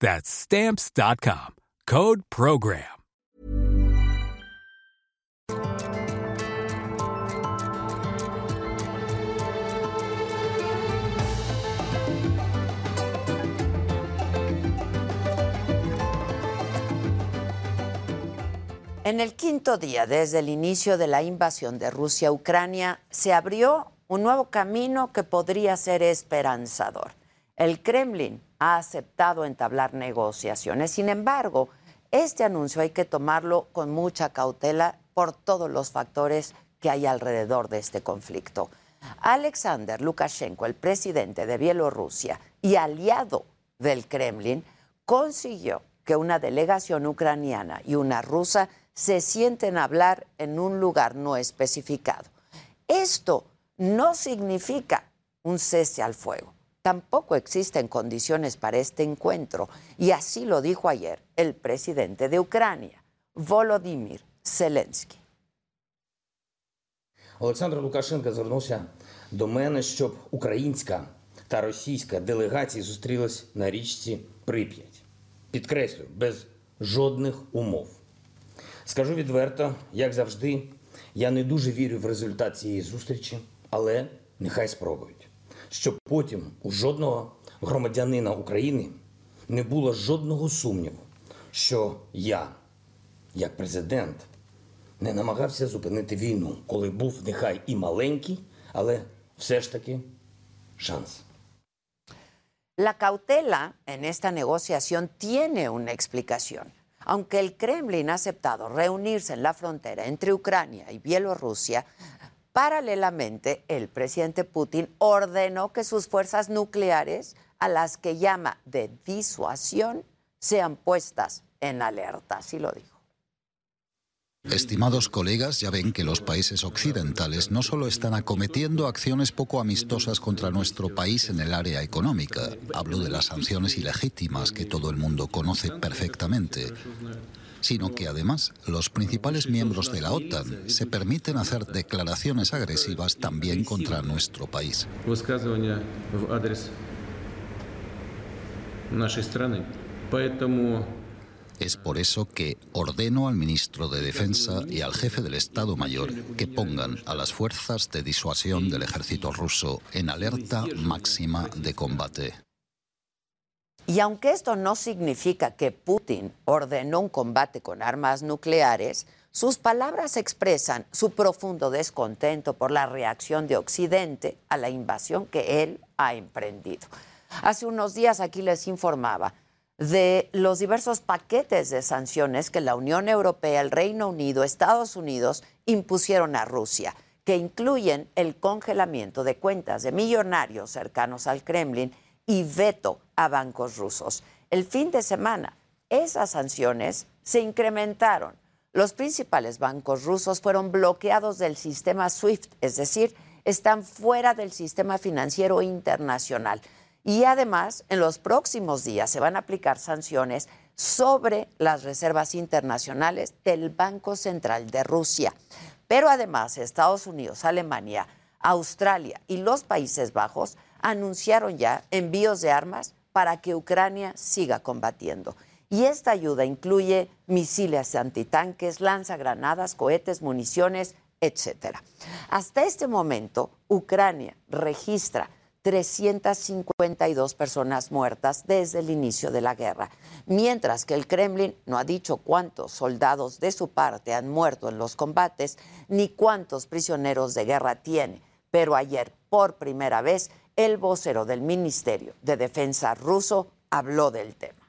That's stamps.com. Code program. En el quinto día desde el inicio de la invasión de Rusia a Ucrania, se abrió un nuevo camino que podría ser esperanzador. El Kremlin ha aceptado entablar negociaciones. Sin embargo, este anuncio hay que tomarlo con mucha cautela por todos los factores que hay alrededor de este conflicto. Alexander Lukashenko, el presidente de Bielorrusia y aliado del Kremlin, consiguió que una delegación ucraniana y una rusa se sienten a hablar en un lugar no especificado. Esto no significa un cese al fuego tampoco existen condiciones para este encuentro. Y así lo dijo ayer el presidente de Ucrania, Volodymyr Zelensky. Олександр Лукашенко звернувся до мене, щоб українська та російська делегації зустрілись на річці Прип'ять. Підкреслю, без жодних умов. Скажу відверто, як завжди, я не дуже вірю в результат цієї зустрічі, але нехай спробують щоб потім у жодного громадянина України не було жодного сумніву, що я, як президент, не намагався зупинити війну, коли був нехай і маленький, але все ж таки шанс. La cautela en esta negociación tiene una explicación. Aunque el Kremlin ha aceptado reunirse en la frontera entre Ucrania y Bielorrusia, Paralelamente, el presidente Putin ordenó que sus fuerzas nucleares, a las que llama de disuasión, sean puestas en alerta. Así lo dijo. Estimados colegas, ya ven que los países occidentales no solo están acometiendo acciones poco amistosas contra nuestro país en el área económica, hablo de las sanciones ilegítimas que todo el mundo conoce perfectamente, sino que además los principales miembros de la OTAN se permiten hacer declaraciones agresivas también contra nuestro país. Es por eso que ordeno al ministro de Defensa y al jefe del Estado Mayor que pongan a las fuerzas de disuasión del ejército ruso en alerta máxima de combate. Y aunque esto no significa que Putin ordenó un combate con armas nucleares, sus palabras expresan su profundo descontento por la reacción de Occidente a la invasión que él ha emprendido. Hace unos días aquí les informaba de los diversos paquetes de sanciones que la Unión Europea, el Reino Unido, Estados Unidos impusieron a Rusia, que incluyen el congelamiento de cuentas de millonarios cercanos al Kremlin y veto a bancos rusos. El fin de semana, esas sanciones se incrementaron. Los principales bancos rusos fueron bloqueados del sistema SWIFT, es decir, están fuera del sistema financiero internacional. Y además, en los próximos días se van a aplicar sanciones sobre las reservas internacionales del Banco Central de Rusia. Pero además, Estados Unidos, Alemania, Australia y los Países Bajos anunciaron ya envíos de armas para que Ucrania siga combatiendo. Y esta ayuda incluye misiles antitanques, lanzagranadas, cohetes, municiones, etc. Hasta este momento, Ucrania registra 352 personas muertas desde el inicio de la guerra, mientras que el Kremlin no ha dicho cuántos soldados de su parte han muerto en los combates ni cuántos prisioneros de guerra tiene. Pero ayer, por primera vez, el vocero del Ministerio de Defensa ruso habló del tema.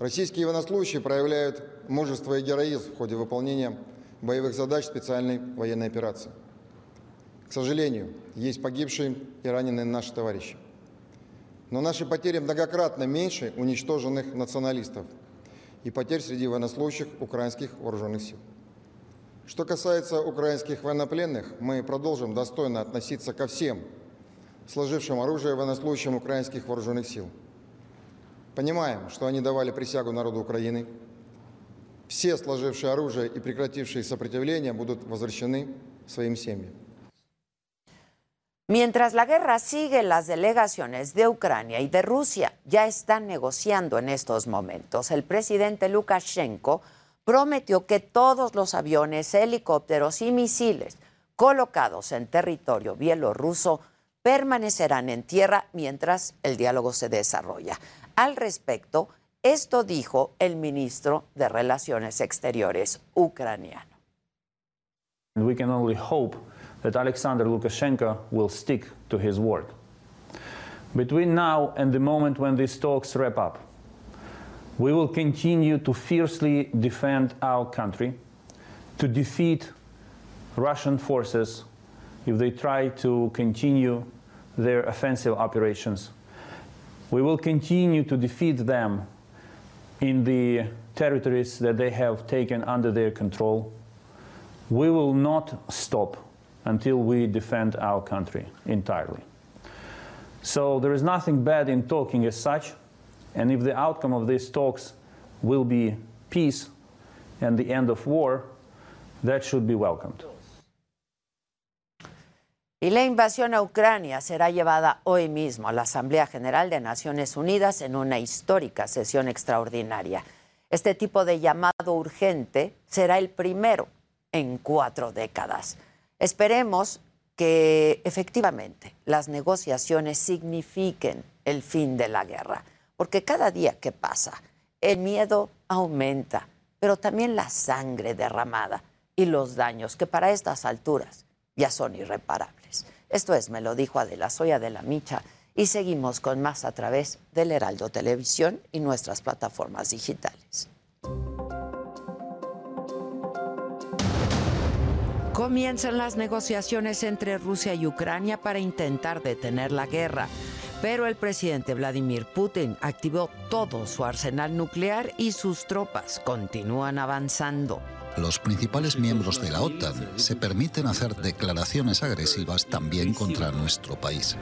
Российские военнослужащие проявляют мужество и героизм в ходе выполнения боевых задач специальной военной операции. К сожалению, есть погибшие и раненые наши товарищи. Но наши потери многократно меньше уничтоженных националистов и потерь среди военнослужащих украинских вооруженных сил. Что касается украинских военнопленных, мы продолжим достойно относиться ко всем сложившим оружие военнослужащим украинских вооруженных сил. Понимаем, что они давали присягу народу Украины. Все сложившие оружие и прекратившие сопротивление будут возвращены своим семьям. Mientras la guerra sigue, las delegaciones de Ucrania y de Rusia ya están negociando en estos momentos. El presidente Lukashenko prometió que todos los aviones, helicópteros y misiles colocados en territorio bielorruso permanecerán en tierra mientras el diálogo se desarrolla. Al respecto, esto dijo el ministro de Relaciones Exteriores ucraniano. We can only hope that Alexander Lukashenko will stick to his word. Between now and the moment when these talks wrap up, we will continue to fiercely defend our country, to defeat Russian forces if they try to continue their offensive operations. We will continue to defeat them in the territories that they have taken under their control. We will not stop until we defend our country entirely. So there is nothing bad in talking as such, and if the outcome of these talks will be peace and the end of war, that should be welcomed. Y la invasión a Ucrania será llevada hoy mismo a la Asamblea General de Naciones Unidas en una histórica sesión extraordinaria. Este tipo de llamado urgente será el primero en cuatro décadas. Esperemos que efectivamente las negociaciones signifiquen el fin de la guerra, porque cada día que pasa el miedo aumenta, pero también la sangre derramada y los daños que para estas alturas ya son irreparables. Esto es, me lo dijo Adela Soya de la Micha y seguimos con más a través del Heraldo Televisión y nuestras plataformas digitales. Comienzan las negociaciones entre Rusia y Ucrania para intentar detener la guerra. Pero el presidente Vladimir Putin activó todo su arsenal nuclear y sus tropas continúan avanzando. Los principales miembros de la OTAN se permiten hacer declaraciones agresivas también contra nuestro país.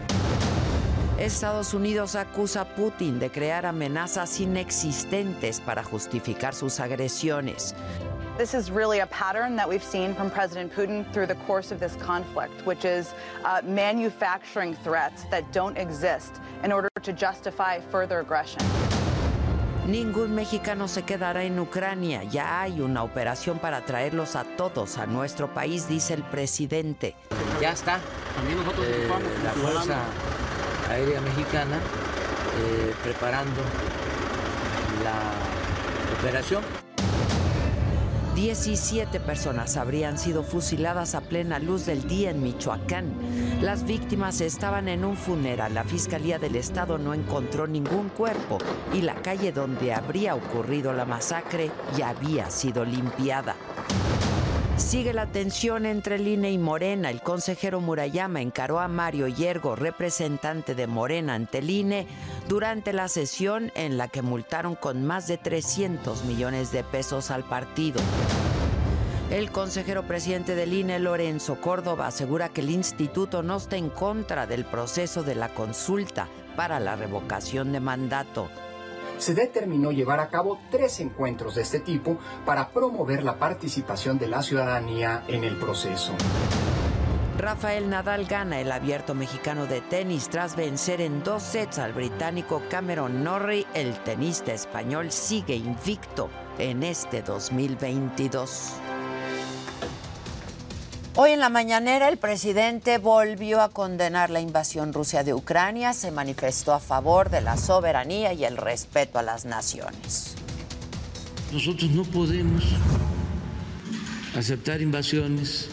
Estados Unidos acusa a Putin de crear amenazas inexistentes para justificar sus agresiones. This is really a pattern that we've seen from President Putin through the course of this conflict, which is uh, manufacturing threats that don't exist in order to justify further aggression. Ningún mexicano se quedará en Ucrania. Ya hay una operación para traerlos a todos a nuestro país, dice el presidente. Ya está. Eh, la Fuerza Aérea Mexicana eh, preparando la operación. 17 personas habrían sido fusiladas a plena luz del día en Michoacán. Las víctimas estaban en un funeral. La Fiscalía del Estado no encontró ningún cuerpo y la calle donde habría ocurrido la masacre ya había sido limpiada. Sigue la tensión entre el INE y Morena. El consejero Murayama encaró a Mario Yergo, representante de Morena ante el INE, durante la sesión en la que multaron con más de 300 millones de pesos al partido. El consejero presidente del INE, Lorenzo Córdoba, asegura que el instituto no está en contra del proceso de la consulta para la revocación de mandato se determinó llevar a cabo tres encuentros de este tipo para promover la participación de la ciudadanía en el proceso. Rafael Nadal gana el abierto mexicano de tenis tras vencer en dos sets al británico Cameron Norrie. El tenista español sigue invicto en este 2022. Hoy en la mañanera el presidente volvió a condenar la invasión rusa de Ucrania, se manifestó a favor de la soberanía y el respeto a las naciones. Nosotros no podemos aceptar invasiones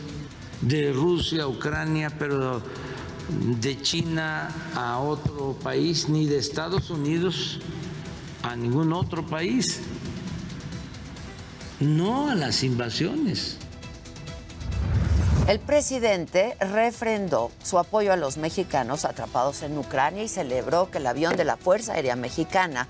de Rusia a Ucrania, pero de China a otro país, ni de Estados Unidos a ningún otro país. No a las invasiones. El presidente refrendó su apoyo a los mexicanos atrapados en Ucrania y celebró que el avión de la Fuerza Aérea Mexicana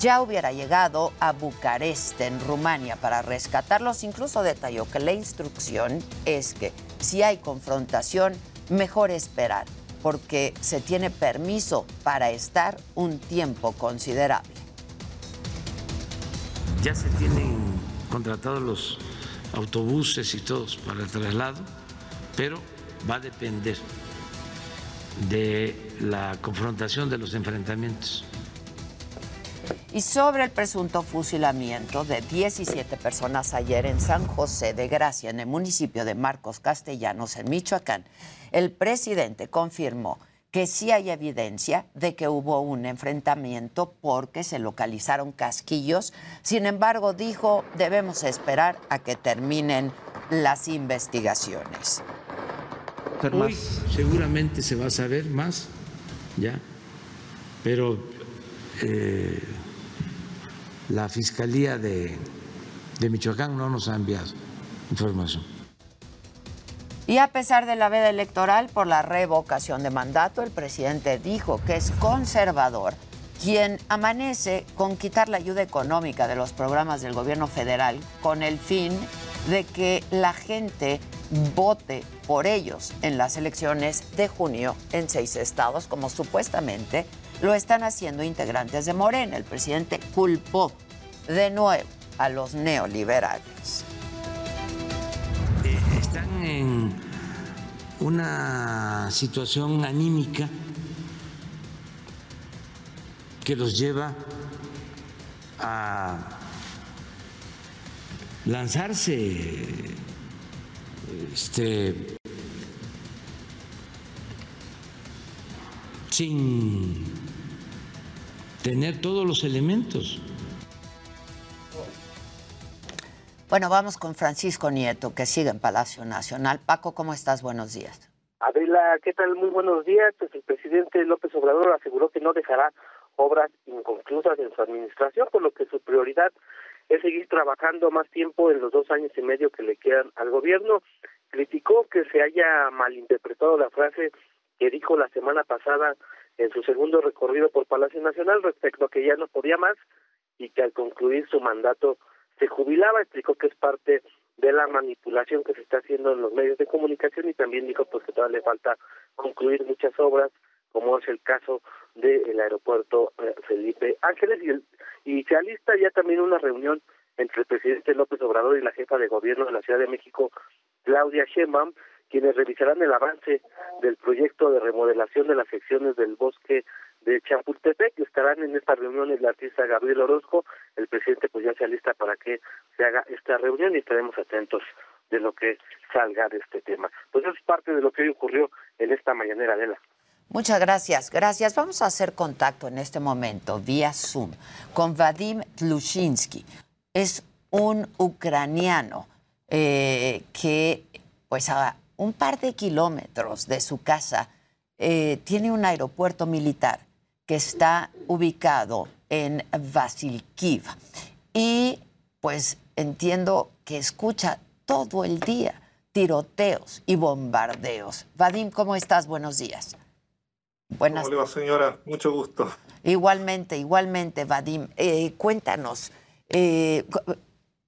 ya hubiera llegado a Bucarest, en Rumania, para rescatarlos. Incluso detalló que la instrucción es que si hay confrontación, mejor esperar, porque se tiene permiso para estar un tiempo considerable. Ya se tienen contratados los autobuses y todos para el traslado pero va a depender de la confrontación de los enfrentamientos. Y sobre el presunto fusilamiento de 17 personas ayer en San José de Gracia, en el municipio de Marcos Castellanos, en Michoacán, el presidente confirmó que sí hay evidencia de que hubo un enfrentamiento porque se localizaron casquillos. Sin embargo, dijo, debemos esperar a que terminen las investigaciones. Hoy seguramente se va a saber más, ya, pero eh, la Fiscalía de, de Michoacán no nos ha enviado información. Y a pesar de la veda electoral por la revocación de mandato, el presidente dijo que es conservador quien amanece con quitar la ayuda económica de los programas del gobierno federal con el fin de que la gente vote por ellos en las elecciones de junio en seis estados, como supuestamente lo están haciendo integrantes de Morena. El presidente culpó de nuevo a los neoliberales. Eh, están en una situación anímica que los lleva a lanzarse este, sin tener todos los elementos. Bueno, vamos con Francisco Nieto, que sigue en Palacio Nacional. Paco, ¿cómo estás? Buenos días. Adela, ¿qué tal? Muy buenos días. Pues el presidente López Obrador aseguró que no dejará obras inconclusas en su administración, por lo que su prioridad es seguir trabajando más tiempo en los dos años y medio que le quedan al gobierno. Criticó que se haya malinterpretado la frase que dijo la semana pasada en su segundo recorrido por Palacio Nacional respecto a que ya no podía más y que al concluir su mandato se jubilaba. Explicó que es parte de la manipulación que se está haciendo en los medios de comunicación y también dijo pues que todavía le falta concluir muchas obras como es el caso del aeropuerto eh, Felipe Ángeles y, el, y se alista ya también una reunión entre el presidente López Obrador y la jefa de gobierno de la Ciudad de México, Claudia Sheinbaum, quienes revisarán el avance del proyecto de remodelación de las secciones del bosque de Chapultepec. Estarán en esta reunión el artista Gabriel Orozco. El presidente pues ya se alista para que se haga esta reunión y estaremos atentos de lo que salga de este tema. Pues es parte de lo que hoy ocurrió en esta mañanera, de la Muchas gracias, gracias. Vamos a hacer contacto en este momento vía Zoom con Vadim Tlushinsky. Es un ucraniano eh, que, pues a un par de kilómetros de su casa, eh, tiene un aeropuerto militar que está ubicado en Vasilkiv. Y pues entiendo que escucha todo el día tiroteos y bombardeos. Vadim, ¿cómo estás? Buenos días. Buenas. ¿Cómo le va, señora? Mucho gusto. Igualmente, igualmente, Vadim. Eh, cuéntanos, eh,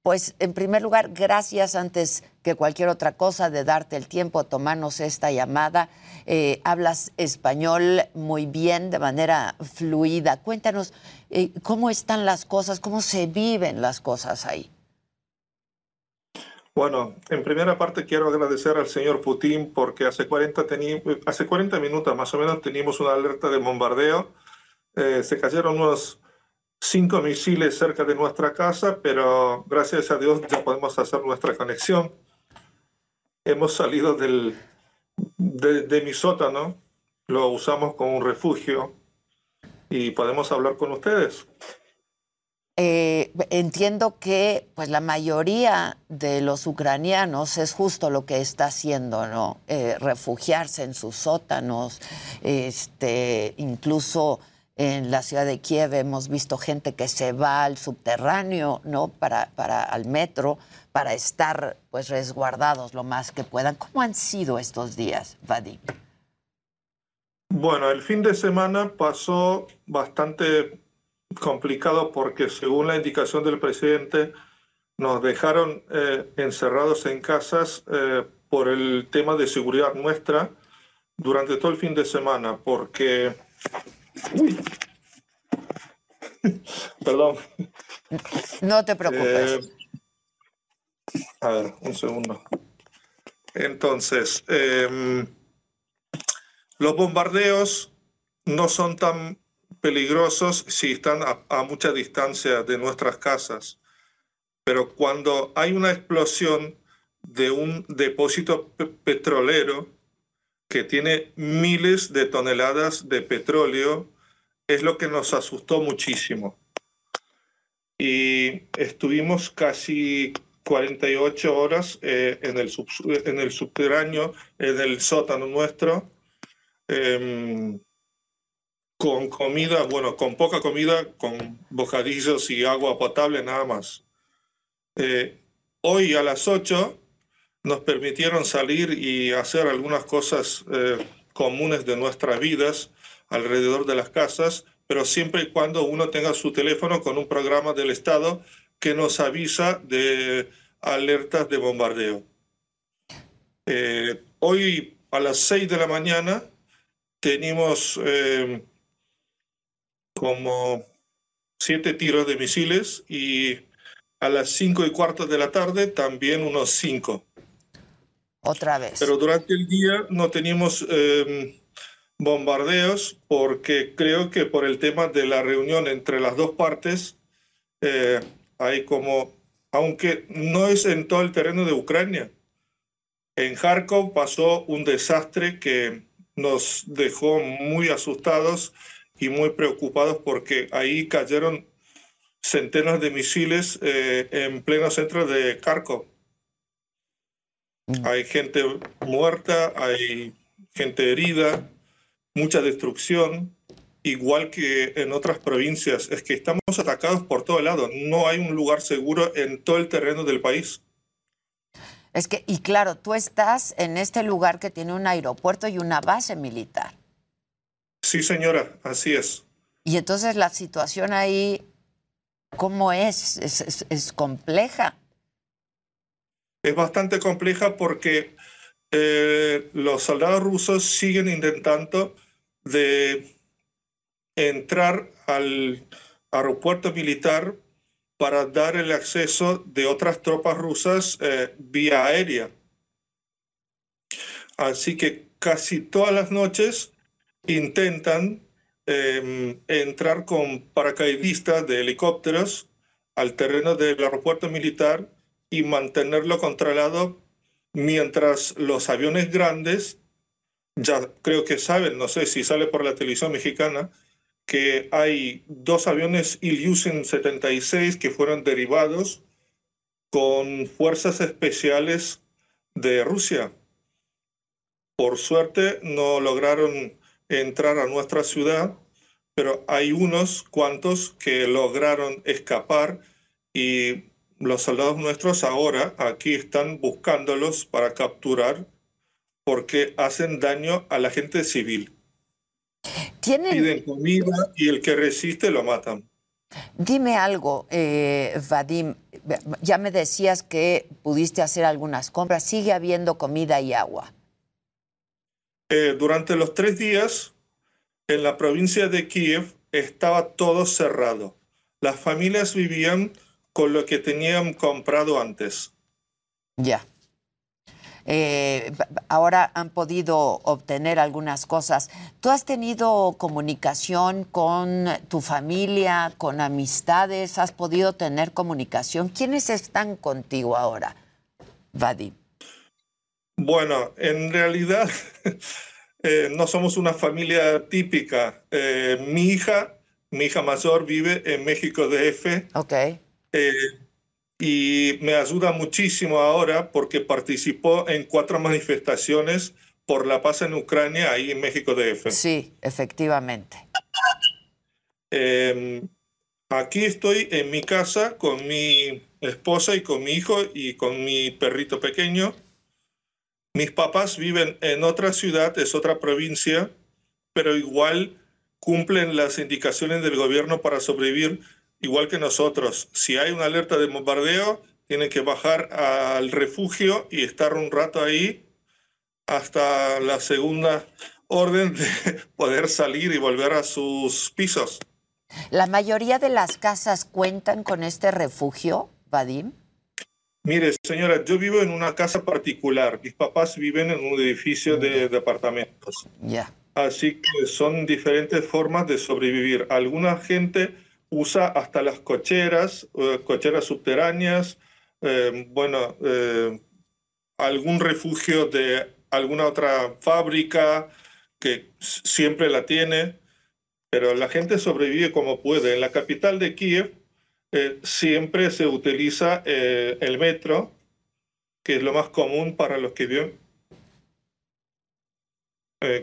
pues en primer lugar, gracias antes que cualquier otra cosa de darte el tiempo a tomarnos esta llamada. Eh, hablas español muy bien, de manera fluida. Cuéntanos cómo están las cosas, cómo se viven las cosas ahí. Bueno, en primera parte quiero agradecer al señor Putin porque hace 40, hace 40 minutos más o menos teníamos una alerta de bombardeo. Eh, se cayeron unos cinco misiles cerca de nuestra casa, pero gracias a Dios ya podemos hacer nuestra conexión. Hemos salido del, de, mi sótano, lo usamos como un refugio y podemos hablar con ustedes. Eh, entiendo que pues la mayoría de los ucranianos es justo lo que está haciendo, ¿no? Eh, refugiarse en sus sótanos, este, incluso en la ciudad de Kiev hemos visto gente que se va al subterráneo, ¿no? Para, para al metro, para estar pues resguardados lo más que puedan. ¿Cómo han sido estos días, Vadim? Bueno, el fin de semana pasó bastante complicado porque según la indicación del presidente nos dejaron eh, encerrados en casas eh, por el tema de seguridad nuestra durante todo el fin de semana porque... Uy. Perdón. No te preocupes. Eh, a ver, un segundo. Entonces, em, los bombardeos no son tan peligrosos si están a, mucha distancia de nuestras casas. Pero cuando hay una explosión de un depósito petrolero que tiene miles de toneladas de petróleo, es lo que nos asustó muchísimo. Y estuvimos casi 48 horas eh, en, el en el subterráneo, en el sótano nuestro, em, con comida, bueno, con poca comida, con bocadillos y agua potable nada más. Eh, hoy a las 8 nos permitieron salir y hacer algunas cosas eh, comunes de nuestras vidas alrededor de las casas, pero siempre y cuando uno tenga su teléfono con un programa del Estado que nos avisa de alertas de bombardeo. Eh, hoy a las 6 de la mañana tenemos como siete tiros de misiles y a las cinco y cuarto de la tarde también unos cinco. Otra vez. Pero durante el día no teníamos em, bombardeos porque creo que por el tema de la reunión entre las dos partes eh, hay como, aunque no es en todo el terreno de Ucrania, en Kharkov pasó un desastre que nos dejó muy asustados y muy preocupados porque ahí cayeron centenas de misiles eh, en pleno centro de Kharkov. Mm. Hay gente muerta, hay gente herida, mucha destrucción, igual que en otras provincias. Es que estamos atacados por todo lado. No hay un lugar seguro en todo el terreno del país. Es que, y claro, tú estás en este lugar que tiene un aeropuerto y una base militar. Sí, señora, así es. Y entonces la situación ahí, ¿cómo es? Es, compleja. Es bastante compleja porque eh, los soldados rusos siguen intentando de entrar al aeropuerto militar para dar el acceso de otras tropas rusas eh, vía aérea. Así que casi todas las noches intentan em, entrar con paracaidistas de helicópteros al terreno del aeropuerto militar y mantenerlo controlado mientras los aviones grandes, ya creo que saben, no sé si sale por la televisión mexicana, que hay dos aviones Ilyushin 76 que fueron derivados con fuerzas especiales de Rusia. Por suerte no lograron entrar a nuestra ciudad, pero hay unos cuantos que lograron escapar y los soldados nuestros ahora aquí están buscándolos para capturar porque hacen daño a la gente civil. ¿Tienen... Piden comida y el que resiste lo matan. Dime algo, eh, Vadim. Ya me decías que pudiste hacer algunas compras. ¿Sigue habiendo comida y agua? Eh, durante los tres días en la provincia de Kiev estaba todo cerrado. Las familias vivían con lo que tenían comprado antes. Ya. Eh, ahora han podido obtener algunas cosas. ¿Tú has tenido comunicación con tu familia, con amistades? ¿Has podido tener comunicación? ¿Quiénes están contigo ahora, Vadim? Bueno, en realidad eh, no somos una familia típica. Eh, mi hija, mi hija mayor vive en México DF. Ok. Eh, y me ayuda muchísimo ahora porque participó en cuatro manifestaciones por la paz en Ucrania ahí en México DF. Sí, efectivamente. Em, aquí estoy en mi casa con mi esposa y con mi hijo y con mi perrito pequeño. Mis papás viven en otra ciudad, es otra provincia, pero igual cumplen las indicaciones del gobierno para sobrevivir igual que nosotros. Si hay una alerta de bombardeo, tienen que bajar al refugio y estar un rato ahí hasta la segunda orden de poder salir y volver a sus pisos. ¿La mayoría de las casas cuentan con este refugio, Vadim? Mire, señora, yo vivo en una casa particular. Mis papás viven en un edificio de departamentos. Ya. Así que son diferentes formas de sobrevivir. Alguna gente usa hasta las cocheras, eh, cocheras subterráneas, eh, bueno, eh, algún refugio de alguna otra fábrica que siempre la tiene, pero la gente sobrevive como puede. En la capital de Kiev siempre se utiliza el metro, que es lo más común para los que viven.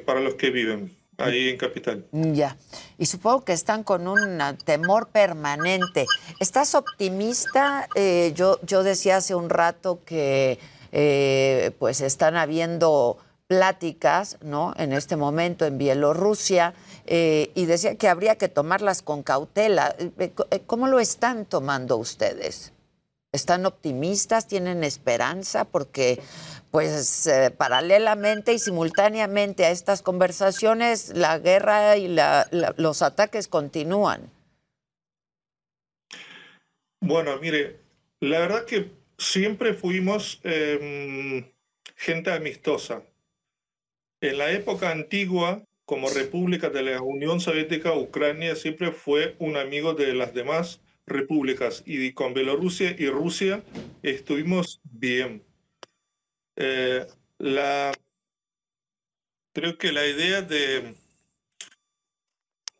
para los que viven ahí en Capital. Ya. Y supongo que están con un temor permanente. ¿Estás optimista? Eh, yo, yo decía hace un rato que eh, pues están habiendo pláticas, ¿no? En este momento en Bielorrusia eh, y decía que habría que tomarlas con cautela. ¿Cómo lo están tomando ustedes? ¿Están optimistas? ¿Tienen esperanza? Porque pues eh, paralelamente y simultáneamente a estas conversaciones, la guerra y los ataques continúan. Bueno, mire, la verdad que siempre fuimos em, gente amistosa. En la época antigua, como República de la Unión Soviética, Ucrania siempre fue un amigo de las demás repúblicas y con Bielorrusia y Rusia estuvimos bien eh, la, creo que la idea de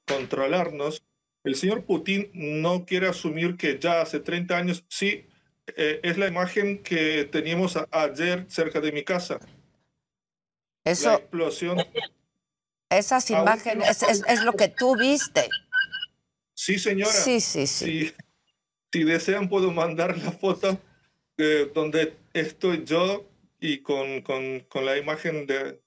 controlarnos, el señor Putin no quiere asumir que ya hace 30 años, sí, eh, es la imagen que teníamos ayer cerca de mi casa. Eso, la explosión. Esas imágenes es, lo que tú viste. Sí, señora. Sí, sí, sí. Si, desean, puedo mandar la foto de donde estoy yo y con, con, con la imagen de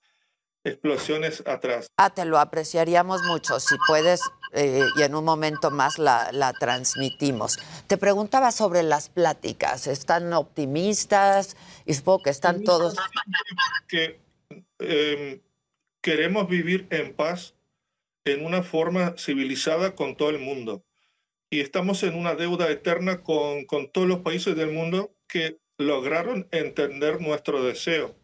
explosiones atrás. Ah, te lo apreciaríamos mucho. Si puedes, eh, y en un momento más la, la, transmitimos. Te preguntaba sobre las pláticas. ¿Están optimistas? Y supongo que están todos. Que em, queremos vivir en paz en una forma civilizada con todo el mundo. Y estamos en una deuda eterna con, con todos los países del mundo que lograron entender nuestro deseo.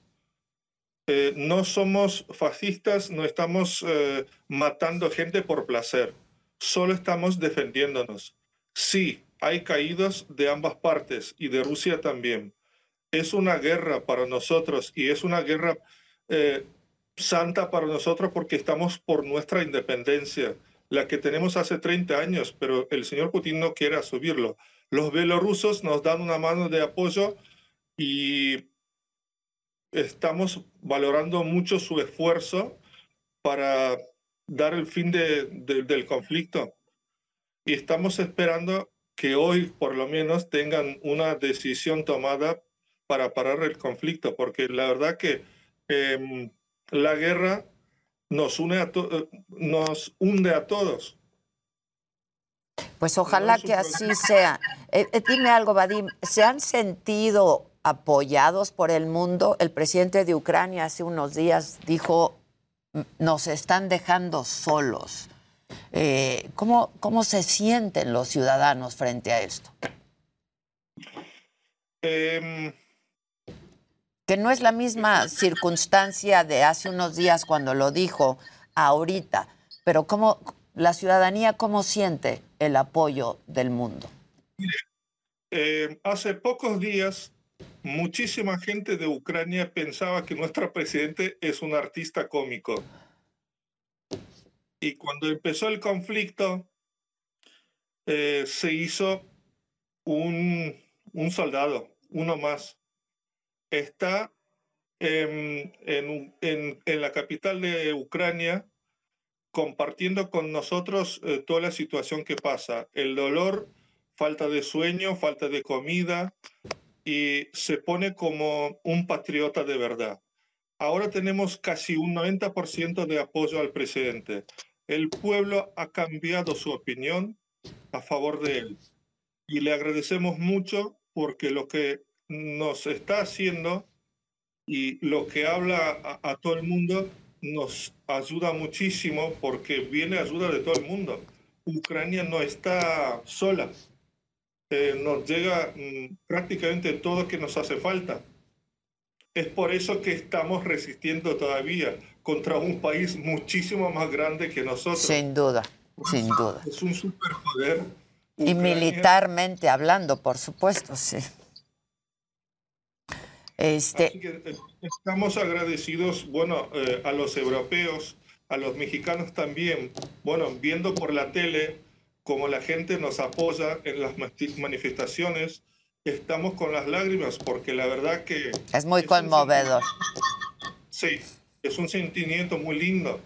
Eh, no somos fascistas, no estamos eh, matando gente por placer, solo estamos defendiéndonos. Sí, hay caídos de ambas partes y de Rusia también. Es una guerra para nosotros y es una guerra eh, santa para nosotros porque estamos por nuestra independencia, la que tenemos hace 30 años, pero el señor Putin no quiere asumirlo. Los bielorrusos nos dan una mano de apoyo y estamos valorando mucho su esfuerzo para dar el fin del conflicto. Y estamos esperando que hoy por lo menos tengan una decisión tomada para parar el conflicto, porque la verdad que em, la guerra nos une a nos hunde a todos. Pues ojalá que así sea. Eh, eh, dime algo, Vadim, ¿se han sentido apoyados por el mundo? El presidente de Ucrania hace unos días dijo, nos están dejando solos. Eh, ¿cómo, ¿Cómo se sienten los ciudadanos frente a esto? Em, que no es la misma circunstancia de hace unos días cuando lo dijo ahorita, pero ¿cómo, la ciudadanía cómo siente el apoyo del mundo? Eh, hace pocos días muchísima gente de Ucrania pensaba que nuestro presidente es un artista cómico. Y cuando empezó el conflicto, eh, se hizo un, un, soldado, uno más. Está en, en, en, la capital de Ucrania compartiendo con nosotros eh, toda la situación que pasa, el dolor, falta de sueño, falta de comida, y se pone como un patriota de verdad. Ahora tenemos casi un 90% de apoyo al presidente. El pueblo ha cambiado su opinión a favor de él. Y le agradecemos mucho porque lo que nos está haciendo y lo que habla a, a todo el mundo nos ayuda muchísimo porque viene ayuda de todo el mundo. Ucrania no está sola. Eh, nos llega mm, prácticamente todo que nos hace falta. Es por eso que estamos resistiendo todavía contra un país muchísimo más grande que nosotros. Sin duda, sin duda. Es un superpoder. Y militarmente hablando, por supuesto, sí. Este... Eh, estamos agradecidos, bueno, eh, a los europeos, a los mexicanos también, bueno, viendo por la tele cómo la gente nos apoya en las manifestaciones, estamos con las lágrimas porque la verdad que... Es muy conmovedor. Sí, es un sentimiento muy lindo.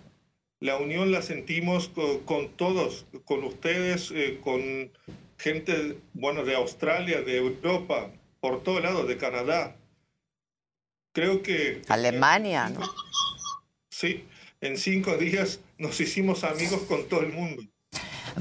La unión la sentimos con, todos, con ustedes, eh, con gente, bueno, de Australia, de Europa, por todo lado, de Canadá. Creo que... Alemania, ¿no? Sí, en cinco días nos hicimos amigos con todo el mundo.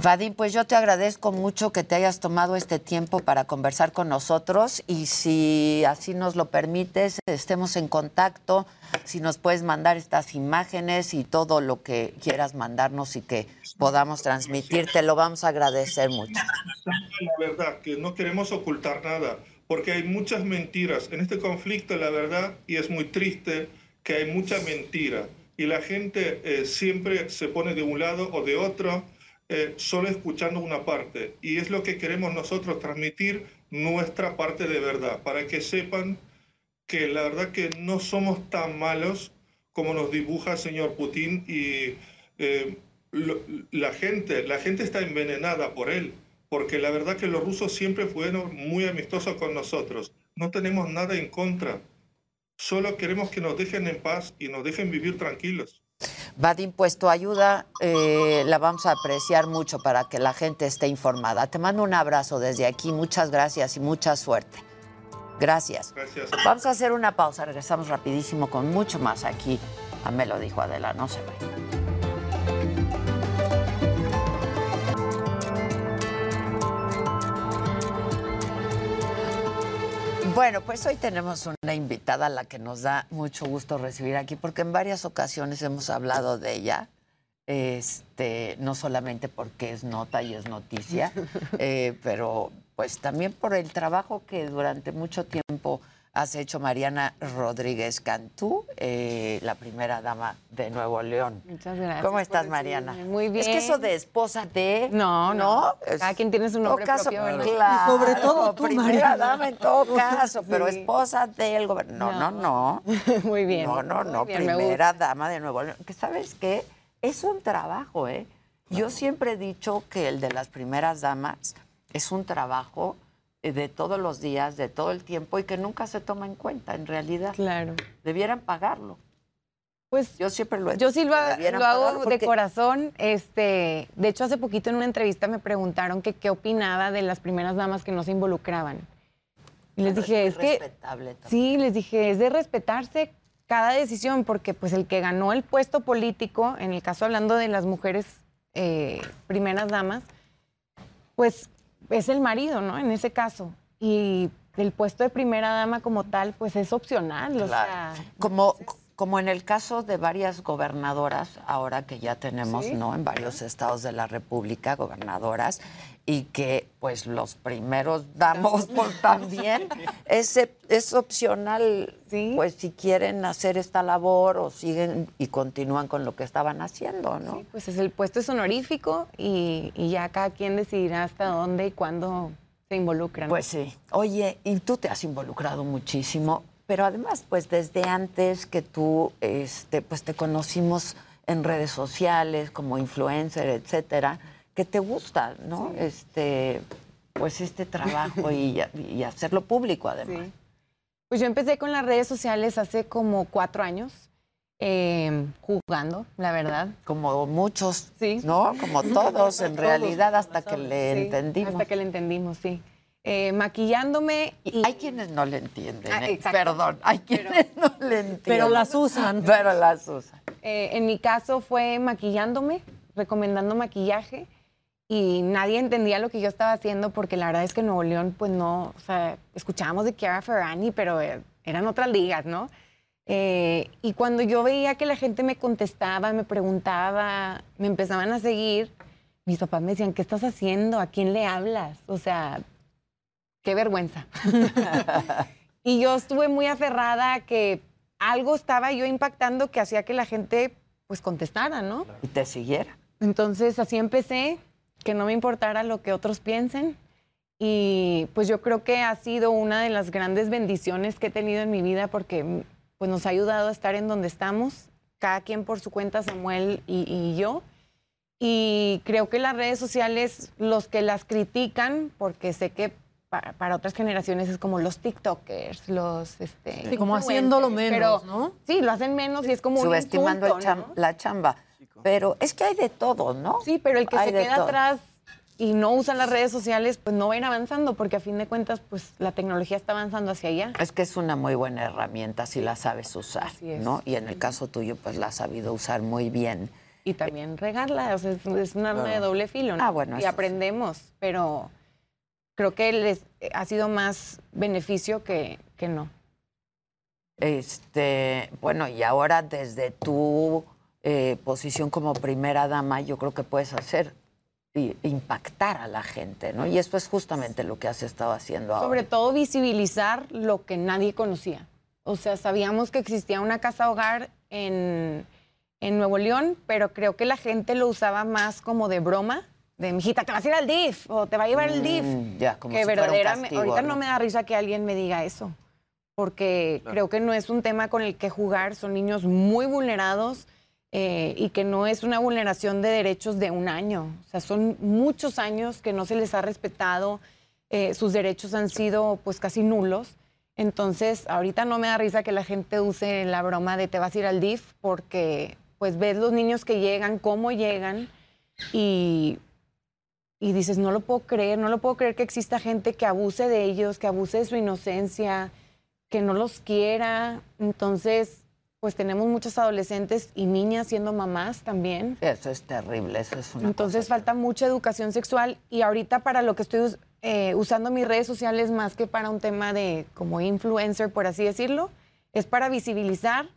Vadim, pues yo te agradezco mucho que te hayas tomado este tiempo para conversar con nosotros y si así nos lo permites, estemos en contacto, si nos puedes mandar estas imágenes y todo lo que quieras mandarnos y que podamos transmitir, te lo vamos a agradecer mucho. La verdad, que no queremos ocultar nada porque hay muchas mentiras. En este conflicto, la verdad, y es muy triste que hay mucha mentira. Y la gente eh, siempre se pone de un lado o de otro, eh, solo escuchando una parte. Y es lo que queremos nosotros transmitir nuestra parte de verdad, para que sepan que la verdad que no somos tan malos como nos dibuja el señor Putin y eh, la gente, la gente está envenenada por él porque la verdad que los rusos siempre fueron muy amistosos con nosotros. No tenemos nada en contra. Solo queremos que nos dejen en paz y nos dejen vivir tranquilos. Vadim, pues tu ayuda eh, la vamos a apreciar mucho para que la gente esté informada. Te mando un abrazo desde aquí, muchas gracias y mucha suerte. Gracias. Gracias. Vamos a hacer una pausa, regresamos rapidísimo con mucho más aquí. A me lo dijo Adela, no se vayan. Bueno, pues hoy tenemos una invitada a la que nos da mucho gusto recibir aquí, porque en varias ocasiones hemos hablado de ella, este, no solamente porque es nota y es noticia, eh, pero pues también por el trabajo que durante mucho tiempo has hecho Mariana Rodríguez Cantú, eh, la primera dama de Nuevo León. Muchas gracias. ¿Cómo estás, Mariana? Muy bien. Es que eso de esposa de... No, no. Cada quien tiene su nombre caso, propio. Claro, sobre todo tú, primera Mariana. dama en todo caso, pero esposa del gobernador. No, no, no. Muy bien. No, no, no. Bien, Primera dama de Nuevo León. Que sabes qué? Es un trabajo, ¿eh? Yo siempre he dicho que el de las primeras damas es un trabajo de todos los días, de todo el tiempo y que nunca se toma en cuenta, en realidad. Claro. Debieran pagarlo. Pues Yo siempre lo he Yo sí lo, hago de corazón. Este, de hecho, hace poquito en una entrevista me preguntaron que qué opinaba de las primeras damas que no se involucraban. Y les dije, muy es que respetable también. sí, les dije, es de respetarse cada decisión, porque pues el que ganó el puesto político, en el caso hablando de las mujeres eh, primeras damas, pues es el marido, ¿no? En ese caso. Y el puesto de primera dama como tal, pues es opcional. O Claro. sea, Como, como en el caso de varias gobernadoras, ahora que ya tenemos, Sí. ¿no? En varios estados de la República, gobernadoras, y que pues los primeros damos pues, también es, es opcional, Sí. pues si quieren hacer esta labor o siguen y continúan con lo que estaban haciendo, ¿no? Sí, pues es el puesto es honorífico y, y ya cada quien decidirá hasta dónde y cuándo se involucran. Pues sí. Oye, y tú te has involucrado muchísimo, pero además, pues desde antes que tú, este, pues te conocimos en redes sociales como influencer, etcétera, que te gusta, ¿no? Este, pues este trabajo y, y hacerlo público además. Sí. Pues yo empecé con las redes sociales hace como cuatro años. eh, jugando, la verdad. Como muchos, Sí. ¿no? Como todos, en realidad, hasta que le Sí, entendimos. Hasta que le entendimos, sí. Eh, maquillándome y... Hay quienes no le entienden, Ah, ¿eh? exacto. perdón, hay quienes no le entienden. Pero las usan. Pero las usan. Eh, en mi caso fue maquillándome, recomendando maquillaje y nadie entendía lo que yo estaba haciendo porque la verdad es que en Nuevo León, pues no, o sea, escuchábamos de Chiara Ferrani, pero eh, eran otras ligas, ¿no? Eh, y cuando yo veía que la gente me contestaba, me preguntaba, me empezaban a seguir, mis papás me decían, ¿qué estás haciendo? ¿A quién le hablas? O sea, qué vergüenza. y yo estuve muy aferrada a que algo estaba yo impactando que hacía que la gente pues contestara, ¿no? Y te siguiera. Entonces así empecé, que no me importara lo que otros piensen. Y pues yo creo que ha sido una de las grandes bendiciones que he tenido en mi vida porque pues nos ha ayudado a estar en donde estamos, cada quien por su cuenta, Samuel y, y yo. Y creo que las redes sociales, los que las critican, porque sé que pa- para, otras generaciones es como los TikTokers, los... Este, Sí, como haciéndolo menos, pero, ¿no? Sí, lo hacen menos y es como un Subestimando el insulto, cham- ¿no? la chamba. Pero es que hay de todo, ¿no? Sí, pero el que Hay se queda todo. atrás y no usa las redes sociales, pues no va a ir avanzando, porque a fin de cuentas, pues la tecnología está avanzando hacia allá. Es que es una muy buena herramienta si la sabes usar, Así es. ¿no? Y en el caso tuyo, pues la has sabido usar muy bien. Y también regarla, o sea, es, un arma de doble filo, ¿no? Ah, bueno, Y sí. aprendemos, pero creo que les ha sido más beneficio que, que no. Este, bueno, y ahora desde tu eh, posición como primera dama, yo creo que puedes hacer y impactar a la gente, ¿no? Y esto es justamente lo que has estado haciendo ahora. Sobre todo visibilizar lo que nadie conocía. O sea, sabíamos que existía una casa hogar en, en Nuevo León, pero creo que la gente lo usaba más como de broma, de mijita, te vas a ir al DIF o te va a llevar el DIF. Mm, ya, como que si fuera un verdaderamente, castigo, ahorita ¿no? no me da risa que alguien me diga eso, porque creo que no es un tema con el que jugar, son niños muy vulnerados eh, y que no es una vulneración de derechos de un año, o sea, son muchos años que no se les ha respetado, eh, sus derechos han sido pues casi nulos. Entonces, ahorita no me da risa que la gente use la broma de te vas a ir al DIF porque pues ves los niños que llegan, cómo llegan y, y dices, no lo puedo creer, no lo puedo creer que exista gente que abuse de ellos, que abuse de su inocencia, que no los quiera. Entonces, pues tenemos muchos adolescentes y niñas siendo mamás también. Eso es terrible, eso es una Entonces falta mucha educación sexual y ahorita para lo que estoy eh, usando mis redes sociales más que para un tema de como influencer, por así decirlo, es para visibilizar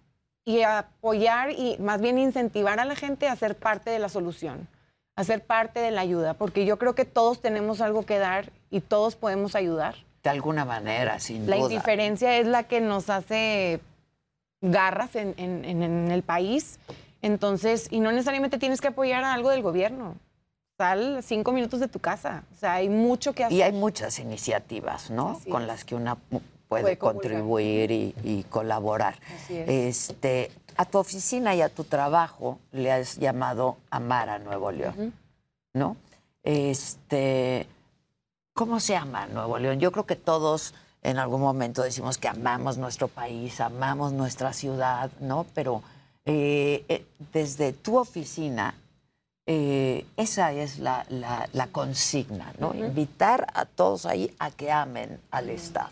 y apoyar y más bien incentivar a la gente a ser parte de la solución, a ser parte de la ayuda, porque yo creo que todos tenemos algo que dar y todos podemos ayudar. De alguna manera, sin La duda. indiferencia es la que nos hace garras en, en- en- el país. Entonces, y no necesariamente tienes que apoyar a algo del gobierno. Sal cinco minutos de tu casa. O sea, hay mucho que hacer. Y hay muchas iniciativas, ¿no? Así Con es. las que una pu- puede, contribuir y, y colaborar. Así es. Este, a tu oficina y a tu trabajo le has llamado Amar a Nuevo León, ¿no? Este, ¿cómo se ama Nuevo León? Yo creo que todos en algún momento decimos que amamos nuestro país, amamos nuestra ciudad, ¿no? Pero eh, eh, desde tu oficina, eh, esa es la, la- la consigna, ¿no? Invitar a todos ahí a que amen al Estado.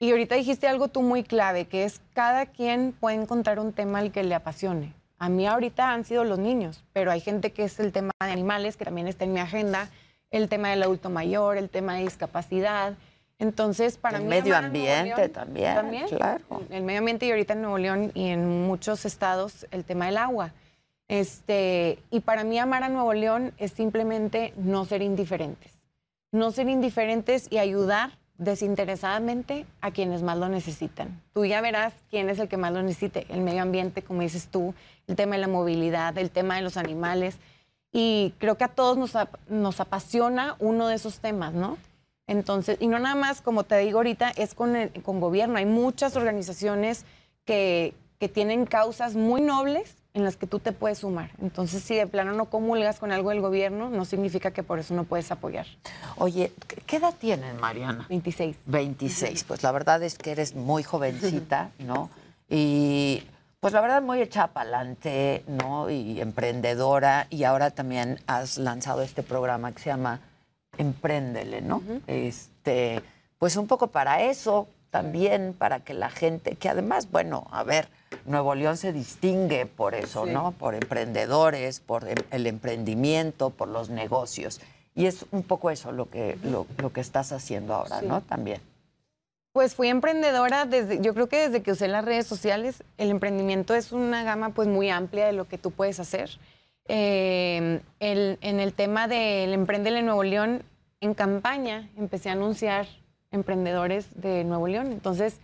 Y ahorita dijiste algo tú muy clave, que es cada quien puede encontrar un tema al que le apasione. A mí ahorita han sido los niños, pero hay gente que es el tema de animales, que también está en mi agenda, el tema del adulto mayor, el tema de discapacidad. Entonces, para El mí... medio a Nuevo ambiente León- también, claro. El medio ambiente y ahorita en Nuevo León y en muchos estados el tema del agua. Este, y para mí amar a Nuevo León es simplemente no ser indiferentes. No ser indiferentes y ayudar desinteresadamente a quienes más lo necesitan. Tú ya verás quién es el que más lo necesite. El medio ambiente, como dices tú, el tema de la movilidad, el tema de los animales. Y creo que a todos nos, ap- nos apasiona uno de esos temas, ¿no? Entonces, y no nada más, como te digo ahorita, es con, el, con gobierno. Hay muchas organizaciones que, que tienen causas muy nobles en las que tú te puedes sumar. Entonces, si de plano no comulgas con algo del gobierno, no significa que por eso no puedes apoyar. Oye, ¿qué edad tienen, Mariana? 26. 26. Pues la verdad es que eres muy jovencita, ¿no? Y pues la verdad muy hecha para adelante, ¿no? Y emprendedora. Y ahora también has lanzado este programa que se llama Empréndele, ¿no? Este, pues un poco para eso, también para que la gente, que además, bueno, a ver, Nuevo León se distingue por eso, ¿no? Por emprendedores, por em, el emprendimiento, por los negocios. Y es un poco eso lo que, lo, lo que estás haciendo ahora, ¿no? También. Pues fui emprendedora desde, yo creo que desde que usé las redes sociales, el emprendimiento es una gama pues muy amplia de lo que tú puedes hacer. El- en el tema del Emprendele Nuevo León, en campaña empecé a anunciar emprendedores de Nuevo León. Entonces,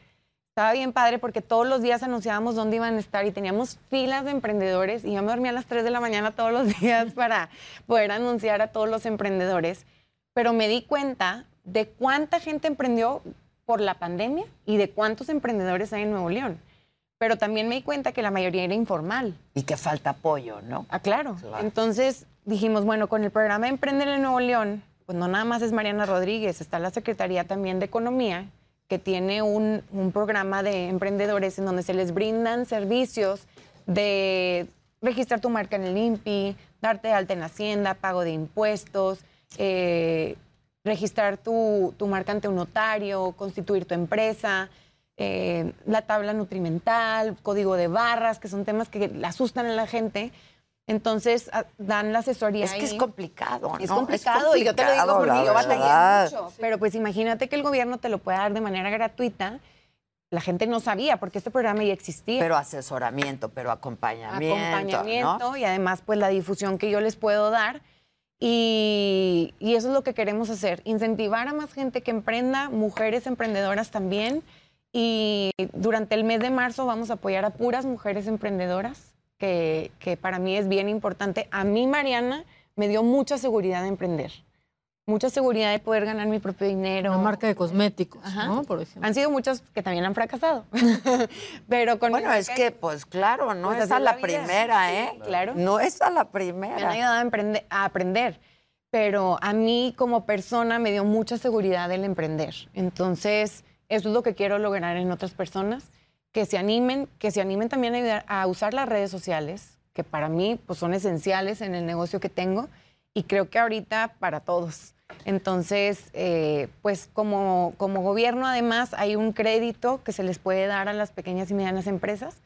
estaba bien padre porque todos los días anunciábamos dónde iban a estar y teníamos filas de emprendedores y yo me dormía a las 3 de la mañana todos los días para poder anunciar a todos los emprendedores. Pero me di cuenta de cuánta gente emprendió por la pandemia y de cuántos emprendedores hay en Nuevo León. Pero también me di cuenta que la mayoría era informal. Y que falta apoyo, ¿no? Ah, claro. Claro. Entonces dijimos, bueno, con el programa Emprender en Nuevo León, pues no nada más es Mariana Rodríguez, está la Secretaría también de Economía, que tiene un, un programa de emprendedores en donde se les brindan servicios de registrar tu marca en el INPI, darte de alta en Hacienda, pago de impuestos, eh, registrar tu, tu marca ante un notario, constituir tu empresa, eh, la tabla nutrimental, código de barras, que son temas que asustan a la gente. Entonces a- dan la asesoría. Es que es complicado, ¿no? Es Es complicado, y yo te lo digo porque la yo batallé mucho. Pero pues imagínate que el gobierno te lo pueda dar de manera gratuita. La gente no sabía porque este programa ya existía. Pero asesoramiento, pero acompañamiento. acompañamiento ¿no? y además pues la difusión que yo les puedo dar. Y, y eso es lo que queremos hacer, incentivar a más gente que emprenda, mujeres emprendedoras también. Y durante el mes de marzo vamos a apoyar a puras mujeres emprendedoras, que, que para mí es bien importante. A mí, Mariana, me dio mucha seguridad de emprender, mucha seguridad de poder ganar mi propio dinero. Una marca de cosméticos, Ajá. ¿no? Por ejemplo. Han sido muchos que también han fracasado. Pero con Bueno, es que, pues claro, no Pues es a la, la primera, Sí, ¿eh? claro. No es a la me han primera. ayudado a, a aprender. Pero a mí como persona me dio mucha seguridad el emprender. Entonces, eso es lo que quiero lograr en otras personas, que se animen, que se animen también a, usar las redes sociales, que para mí pues, son esenciales en el negocio que tengo y creo que ahorita para todos. Entonces, eh, pues como, como gobierno además hay un crédito que se les puede dar a las pequeñas y medianas empresas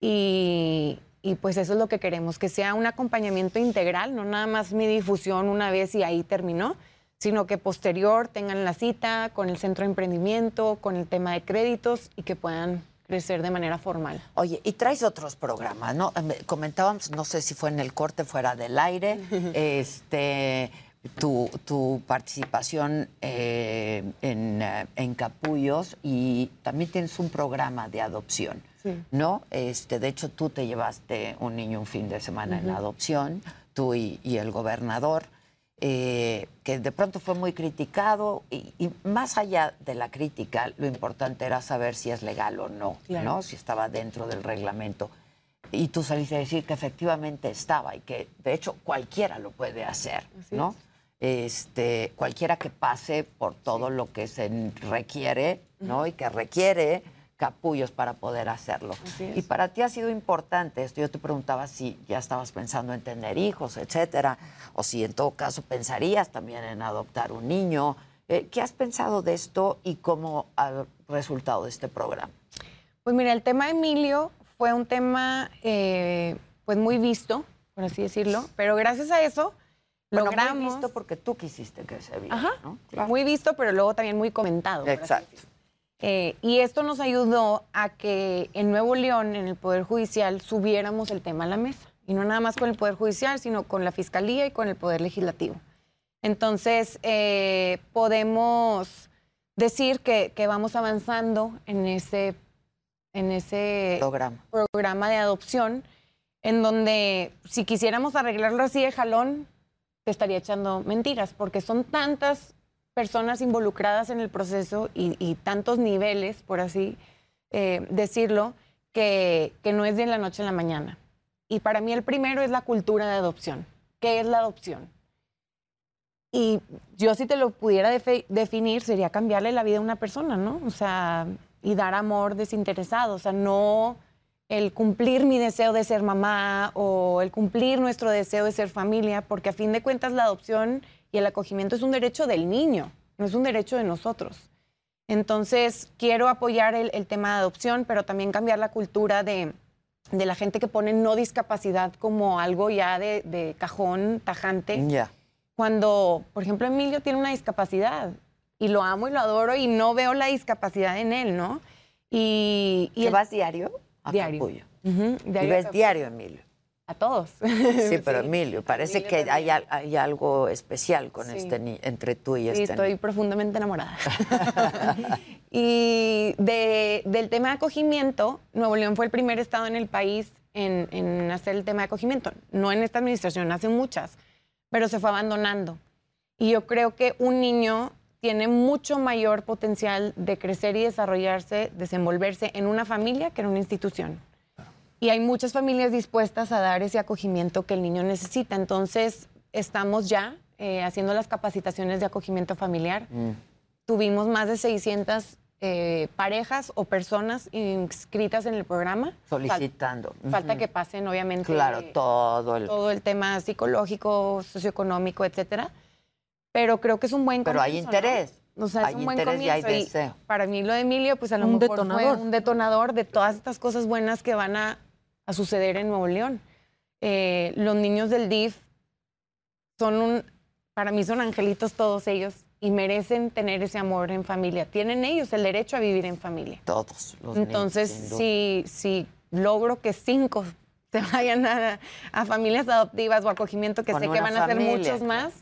y, y, pues eso es lo que queremos, que sea un acompañamiento integral, no nada más mi difusión una vez y ahí terminó, sino que posterior tengan la cita con el centro de emprendimiento, con el tema de créditos y que puedan crecer de manera formal. Oye, y traes otros programas, ¿no? Eh, me- Comentábamos, no sé si fue en el corte fuera del aire, este, tu, tu participación eh, en, eh, en Capullos y también tienes un programa de adopción, Sí. ¿no? Este, de hecho, tú te llevaste un niño un fin de semana en Ujú. adopción, tú y, y el gobernador. Eh, que de pronto fue muy criticado y, y más allá de la crítica, lo importante era saber si es legal o no, Claro. ¿no? Si estaba dentro del reglamento. Y tú saliste a decir que efectivamente estaba y que de hecho cualquiera lo puede hacer, Así ¿no? Este, cualquiera que pase por todo lo que se requiere, ¿no? Y que requiere capullos para poder hacerlo. Y para ti ha sido importante esto. Yo te preguntaba si ya estabas pensando en tener hijos, etcétera, o si en todo caso pensarías también en adoptar un niño. Eh, ¿Qué has pensado de esto y cómo ha resultado de este programa? Pues mira, el tema de Emilio fue un tema eh, pues muy visto, por así decirlo, pero gracias a eso Bueno, muy logramos... visto porque tú quisiste que se viera, Ajá, ¿no? muy visto, pero luego también muy comentado. Exacto. Eh, y esto nos ayudó a que en Nuevo León, en el Poder Judicial, subiéramos el tema a la mesa. Y no nada más con el Poder Judicial, sino con la Fiscalía y con el Poder Legislativo. Entonces, eh, podemos decir que, que vamos avanzando en ese, en ese Programa. programa de adopción, en donde si quisiéramos arreglarlo así de jalón, te estaría echando mentiras, porque son tantas personas involucradas en el proceso y, tantos niveles, por así eh, decirlo, que, que no es de la noche a la mañana. Y para mí el primero es la cultura de adopción. ¿Qué es la adopción? Y yo si te lo pudiera definir sería cambiarle la vida a una persona, ¿no? O sea, y dar amor desinteresado, o sea, no el cumplir mi deseo de ser mamá o el cumplir nuestro deseo de ser familia, porque a fin de cuentas la adopción y el acogimiento es un derecho del niño, no es un derecho de nosotros. Entonces, quiero apoyar el, el tema de adopción, pero también cambiar la cultura de, de la gente que pone no discapacidad como algo ya de, de cajón tajante. Ya. Cuando, por ejemplo, Emilio tiene una discapacidad y lo amo y lo adoro y no veo la discapacidad en él, ¿no? Y, y ¿Que el- vas diario? a Diario. Ujú, Y ves diario, Emilio. A todos. Sí, pero Sí. Emilio, parece Emilio que hay, al- hay algo especial con Sí. este ni- entre tú y Sí, este estoy niño. profundamente enamorada. y de- del tema de acogimiento, Nuevo León fue el primer estado en el país en, en hacer el tema de acogimiento. No en esta administración, hace muchas, pero se fue abandonando. Y yo creo que un niño tiene mucho mayor potencial de crecer y desarrollarse, desenvolverse en una familia que en una institución. Y hay muchas familias dispuestas a dar ese acogimiento que el niño necesita. Entonces, estamos ya eh, haciendo las capacitaciones de acogimiento familiar. Mm. Tuvimos más de 600 eh, parejas o personas inscritas en el programa. Fal- Solicitando. Falta Ujú. que pasen, obviamente. Claro, todo el... todo el tema psicológico, socioeconómico, etcétera. Pero creo que es un buen Pero hay comienzo, ¿no? interés. O sea, es Hay un buen interés y hay comienzo. deseo. para mí lo de Emilio, pues a lo Un mejor detonador. fue un detonador de todas estas cosas buenas que van a, a suceder en Nuevo León. Eh, los niños del DIF son un, para mí son angelitos todos ellos y merecen tener ese amor en familia. Tienen ellos el derecho a vivir en familia. Todos los Entonces, niños, si, si logro que cinco se vayan a, a familias adoptivas o acogimiento, que Con sé que van a ser muchos más,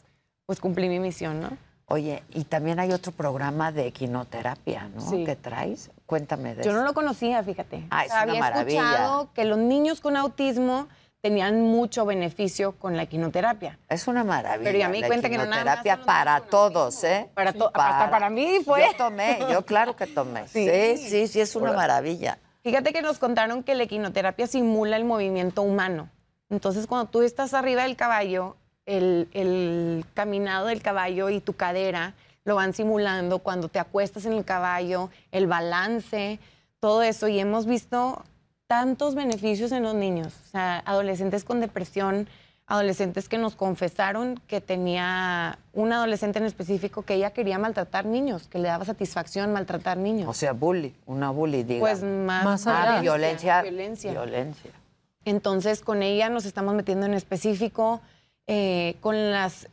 pues cumplí mi misión, ¿no? Oye, y también hay otro programa de equinoterapia, ¿no? Sí. ¿Qué traes? Cuéntame de Yo eso. no lo conocía, fíjate. Ah, es una había maravilla. escuchado que los niños con autismo tenían mucho beneficio con la equinoterapia. Es una maravilla. Pero ya me di la cuenta que no nada los para todos, ¿eh? Para to- hasta para mí fue. Yo tomé, yo claro que tomé. Sí, Sí. sí, sí, es una maravilla. Fíjate que nos contaron que la equinoterapia simula el movimiento humano. Entonces, cuando tú estás arriba del caballo, el, el caminado del caballo y tu cadera lo van simulando cuando te acuestas en el caballo, el balance, todo eso. Y hemos visto tantos beneficios en los niños. O sea, adolescentes con depresión, adolescentes que nos confesaron que tenía una adolescente en específico que ella quería maltratar niños, que le daba satisfacción maltratar niños. O sea, bully, una bully, digamos. Pues más, Más Ah, violencia. Violencia. Violencia. Entonces, con ella nos estamos metiendo en específico eh, con las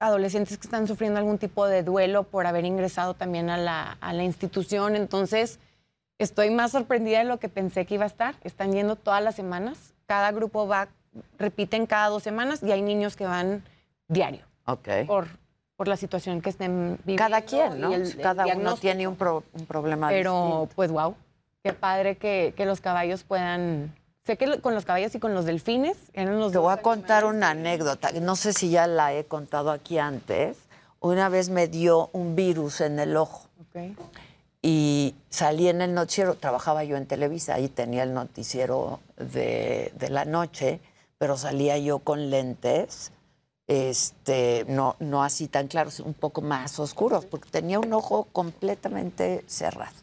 adolescentes que están sufriendo algún tipo de duelo por haber ingresado también a la, a la institución. Entonces, estoy más sorprendida de lo que pensé que iba a estar. Están yendo todas las semanas. Cada grupo va, repiten cada dos semanas y hay niños que van diario Ok. por, por la situación que estén viviendo. Cada quien, ¿no? el Cada uno tiene un, pro- un problema Pero, distinto. pues, wow. Qué padre que, que los caballos puedan. Sé que con los caballos y con los delfines eran los Te voy a contar animales una anécdota. No sé si ya la he contado aquí antes. Una vez me dio un virus en el ojo. Ok. y salí en el noticiero, trabajaba yo en Televisa, ahí tenía el noticiero de, de la noche, pero salía yo con lentes, este, no, no así tan claros, un poco más oscuros, porque tenía un ojo completamente cerrado.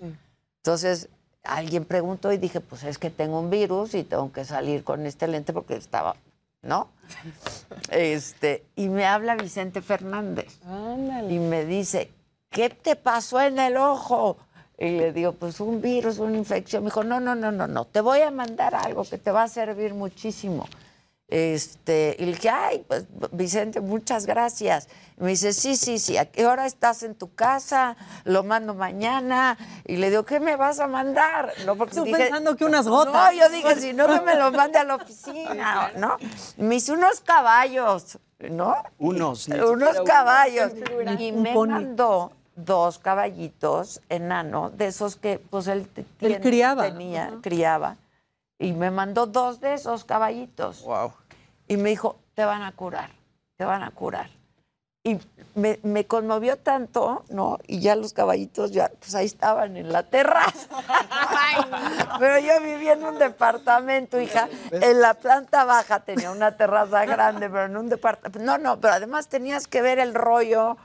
Entonces, alguien preguntó y dije, pues es que tengo un virus y tengo que salir con este lente porque estaba, ¿no? Este, y me habla Vicente Fernández Ándale. y me dice, ¿qué te pasó en el ojo? Y le digo, pues un virus, una infección. Me dijo, no, no, no, no, no, te voy a mandar algo que te va a servir muchísimo. Este, y le dije, ay, pues Vicente, muchas gracias. Y me dice, sí, sí, sí, ¿a qué hora estás en tu casa? Lo mando mañana. Y le digo, ¿qué me vas a mandar? No, porque Estoy dije, pensando que unas no, gotas. yo dije, si no, que me lo mande a la oficina, ¿no? Me hice unos caballos, ¿no? Unos. unos caballos. Y me pony. mandó dos caballitos enanos, de esos que pues él, criaba. tenía, criaba. Y me mandó dos de esos caballitos. Wow. Y me dijo, te van a curar, te van a curar. y me, me conmovió tanto, ¿no? Y ya los caballitos ya, pues ahí estaban en la terraza. Pero yo vivía en un departamento, hija. En la planta baja tenía una terraza grande, pero en un departamento. No, no, pero además tenías que ver el rollo,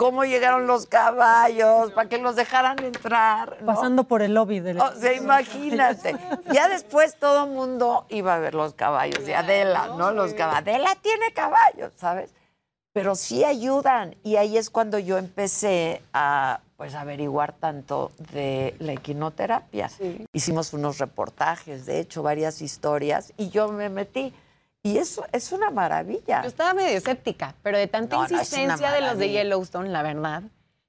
cómo llegaron los caballos, para que los dejaran entrar. ¿no? Pasando por el lobby del. O sea, imagínate. Ya después todo el mundo iba a ver los caballos de Adela, ¿no? Los caballos. Adela tiene caballos, ¿sabes? Pero sí ayudan. Y ahí es cuando yo empecé a pues averiguar tanto de la equinoterapia. Hicimos unos reportajes, de hecho, varias historias, y yo me metí. Y eso es una maravilla. Yo estaba medio escéptica, pero de tanta No, no, es insistencia de los de. Yellowstone, la verdad,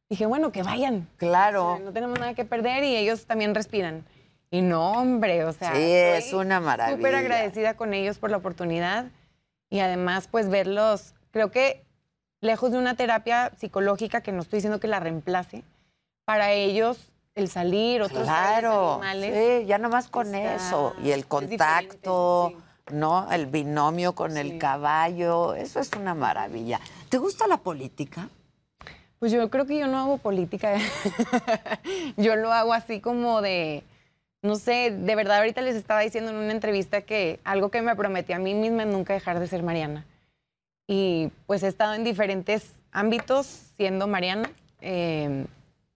dije, bueno, que vayan. Claro. O sea, no tenemos nada que perder y ellos también respiran. Y no, hombre, o sea, Sí, es una maravilla. Súper agradecida con ellos por la oportunidad y además, pues verlos, creo que lejos de una terapia psicológica, que no estoy diciendo que la reemplace, para ellos el salir, otros Claro, animales. sí, ya nomás con está- eso. Y el contacto, ¿no? El binomio con el caballo, eso es una maravilla. ¿Te gusta la política? Pues yo creo que yo no hago política. yo lo hago así como de, no sé, de verdad ahorita les estaba diciendo en una entrevista que algo que me prometí a mí misma es nunca dejar de ser Mariana. Y pues he estado en diferentes ámbitos siendo Mariana. Eh,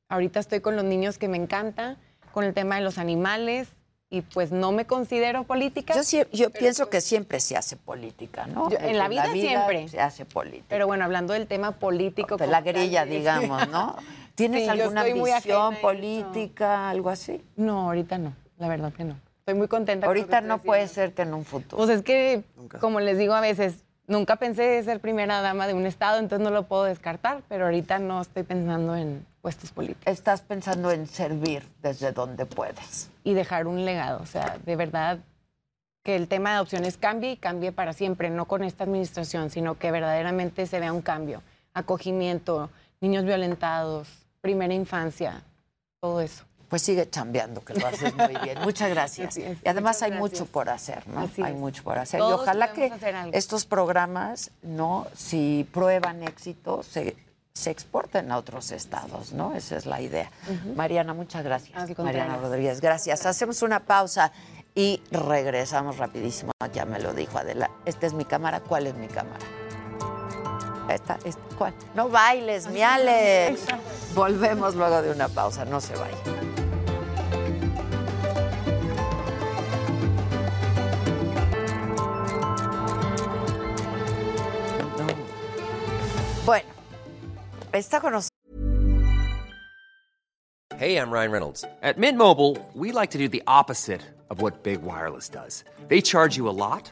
ahorita estoy con los niños que me encanta, con el tema de los animales y pues no me considero política. Yo, sie- yo pienso que siempre se hace política, ¿no? Yo- en la vida siempre. se hace política. Pero bueno, hablando del tema político. De la grilla, es- digamos, ¿no? ¿Tienes Sí, alguna eso. política, algo así? No, ahorita no, la verdad que no. Estoy muy contenta. Ahorita no puede ser que en un futuro. Pues es que, como les digo a veces, nunca pensé ser primera dama de un estado, entonces no lo puedo descartar, pero ahorita no estoy pensando en puestos políticos. Estás pensando en servir desde donde puedes. Y dejar un legado, o sea, de verdad que el tema de adopciones cambie y cambie para siempre, no con esta administración, sino que verdaderamente se vea un cambio. Acogimiento, niños violentados, primera infancia, todo eso. Pues sigue chambeando, que lo haces muy bien. Muchas gracias. Es, y además hay gracias. mucho por hacer, ¿no? Así hay es. mucho por hacer. Todos y ojalá que estos programas, ¿no? Si prueban éxito, se, se exporten a otros estados, ¿no? Esa es la idea. Mariana, muchas gracias. Mariana Rodríguez, gracias. Hacemos una pausa y regresamos rapidísimo. Ya me lo dijo Adela. Esta es mi cámara. ¿Cuál es mi cámara? Esta, esta, ¿cuál? No bailes, mi Alex. Volvemos luego de una pausa. No se vayan. Bueno, está con nosotros. Hey, I'm Ryan Reynolds. At Mint Mobile, we like to do the opposite of what Big Wireless does. They charge you a lot,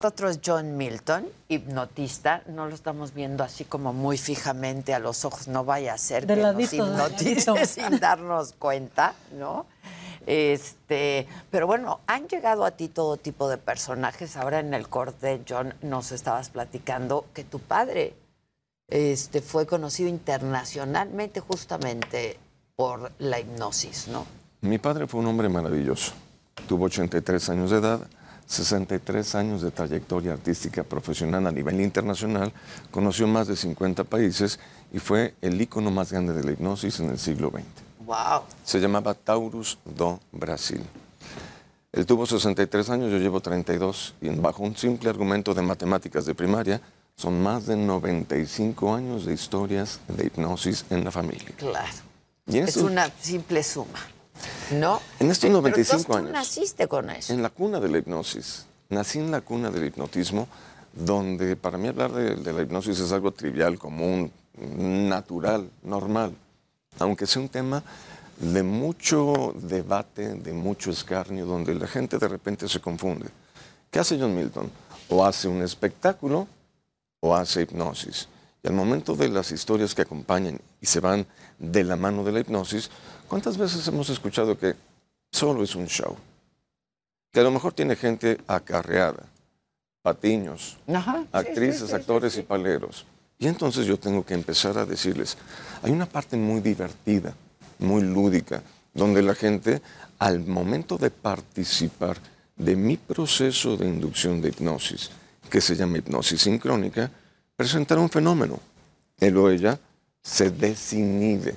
Nosotros John Milton, hipnotista, no lo estamos viendo así como muy fijamente a los ojos, no vaya a ser De que ladito, nos hipnotice sin darnos cuenta, ¿no? Este, pero bueno, han llegado a ti todo tipo de personajes. Ahora en el corte, John, nos estabas platicando que tu padre este, fue conocido internacionalmente justamente por la hipnosis, ¿no? Mi padre fue un hombre maravilloso. Tuvo 83 años de edad, 63 años de trayectoria artística profesional a nivel internacional, conoció más de 50 países y fue el ícono más grande de la hipnosis en el siglo XX. Wow. Se llamaba Taurus do Brasil. Él tuvo 63 años, yo llevo 32, y bajo un simple argumento de matemáticas de primaria, son más de 95 años de historias de hipnosis en la familia. Claro. Y Es una simple suma, ¿no? En estos Pero 95 entonces tú años. naciste con eso. En la cuna de la hipnosis. Nací en la cuna del hipnotismo, donde para mí hablar de, de la hipnosis es algo trivial, común, natural, normal. Aunque sea un tema de mucho debate, de mucho escarnio, donde la gente de repente se confunde. ¿Qué hace John Milton? O hace un espectáculo o hace hipnosis. Y al momento de las historias que acompañan y se van de la mano de la hipnosis, ¿Cuántas veces hemos escuchado que solo es un show? Que a lo mejor tiene gente acarreada, patiños, Ajá, actrices, sí, sí, actores y paleros. Y entonces yo tengo que empezar a decirles, hay una parte muy divertida, muy lúdica, donde la gente al momento de participar de mi proceso de inducción de hipnosis, que se llama hipnosis sincrónica, presentará un fenómeno. Él o ella se desinhibe,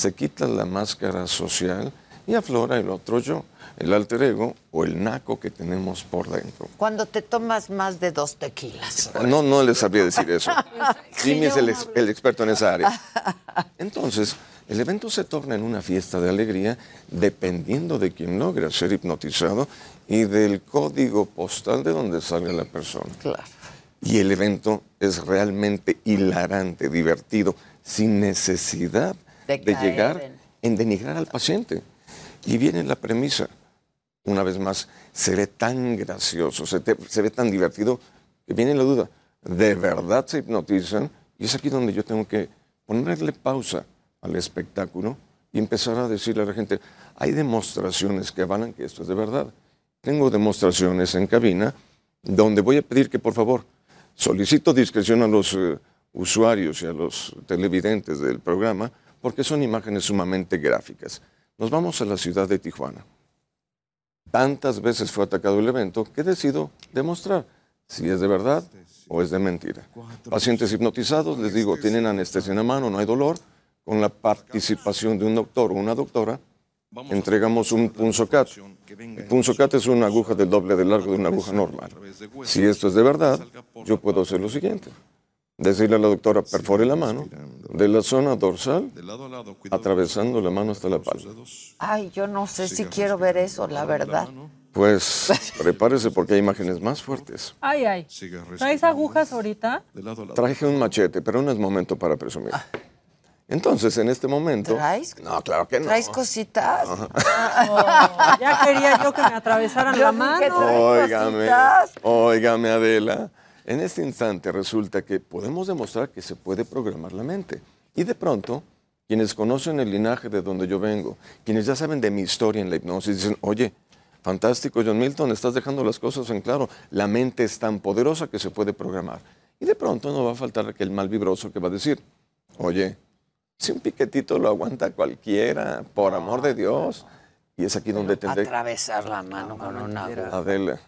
se quita la máscara social y aflora el otro yo, el alter ego o el naco que tenemos por dentro. Cuando te tomas más de dos tequilas. No, no les sabría decir eso. Jimmy es el, ex- el experto en esa área. Entonces, el evento se torna en una fiesta de alegría dependiendo de quién logra ser hipnotizado y del código postal de donde sale la persona. Claro. Y el evento es realmente hilarante, divertido, sin necesidad De llegar en- en denigrar al paciente. Y viene la premisa. Una vez más, se ve tan gracioso, se, te- se ve tan divertido, que viene la duda. ¿De verdad se hipnotizan? Y es aquí donde yo tengo que ponerle pausa al espectáculo y empezar a decirle a la gente, hay demostraciones que avalan que esto es de verdad. Tengo demostraciones en cabina donde voy a pedir que por favor solicito discreción a los eh, usuarios y a los televidentes del programa porque son imágenes sumamente gráficas. Nos vamos a la ciudad de Tijuana. Tantas veces fue atacado el evento que decido demostrar si es de verdad o es de mentira. Pacientes hipnotizados, les digo, tienen anestesia en la mano, no hay dolor. Con la participación de un doctor o una doctora, entregamos un punzocat. El punzocat es una aguja del doble de largo de una aguja normal. Si esto es de verdad, yo puedo hacer lo siguiente. Decirle a la doctora, perfore la mano de la zona dorsal, atravesando la mano hasta la palma. Ay, yo no sé si quiero ver eso, la verdad. Pues prepárese porque hay imágenes más fuertes. Ay, ay. ¿Traes agujas ahorita? Traje un machete, pero no es momento para presumir. Entonces, en este momento... ¿Traes? No, claro que no. ¿Traes cositas? Oh, ya quería yo que me atravesaran la mano. Óigame, óigame Adela. En este instante resulta que podemos demostrar que se puede programar la mente. Y de pronto, quienes conocen el linaje de donde yo vengo, quienes ya saben de mi historia en la hipnosis, dicen, oye, fantástico, John Milton, estás dejando las cosas en claro. La mente es tan poderosa que se puede programar. Y de pronto no va a faltar aquel mal vibroso que va a decir, oye, si un piquetito lo aguanta cualquiera, por amor de Dios. Y es aquí donde tendré... Atravesar la mano con una aguja. Adela,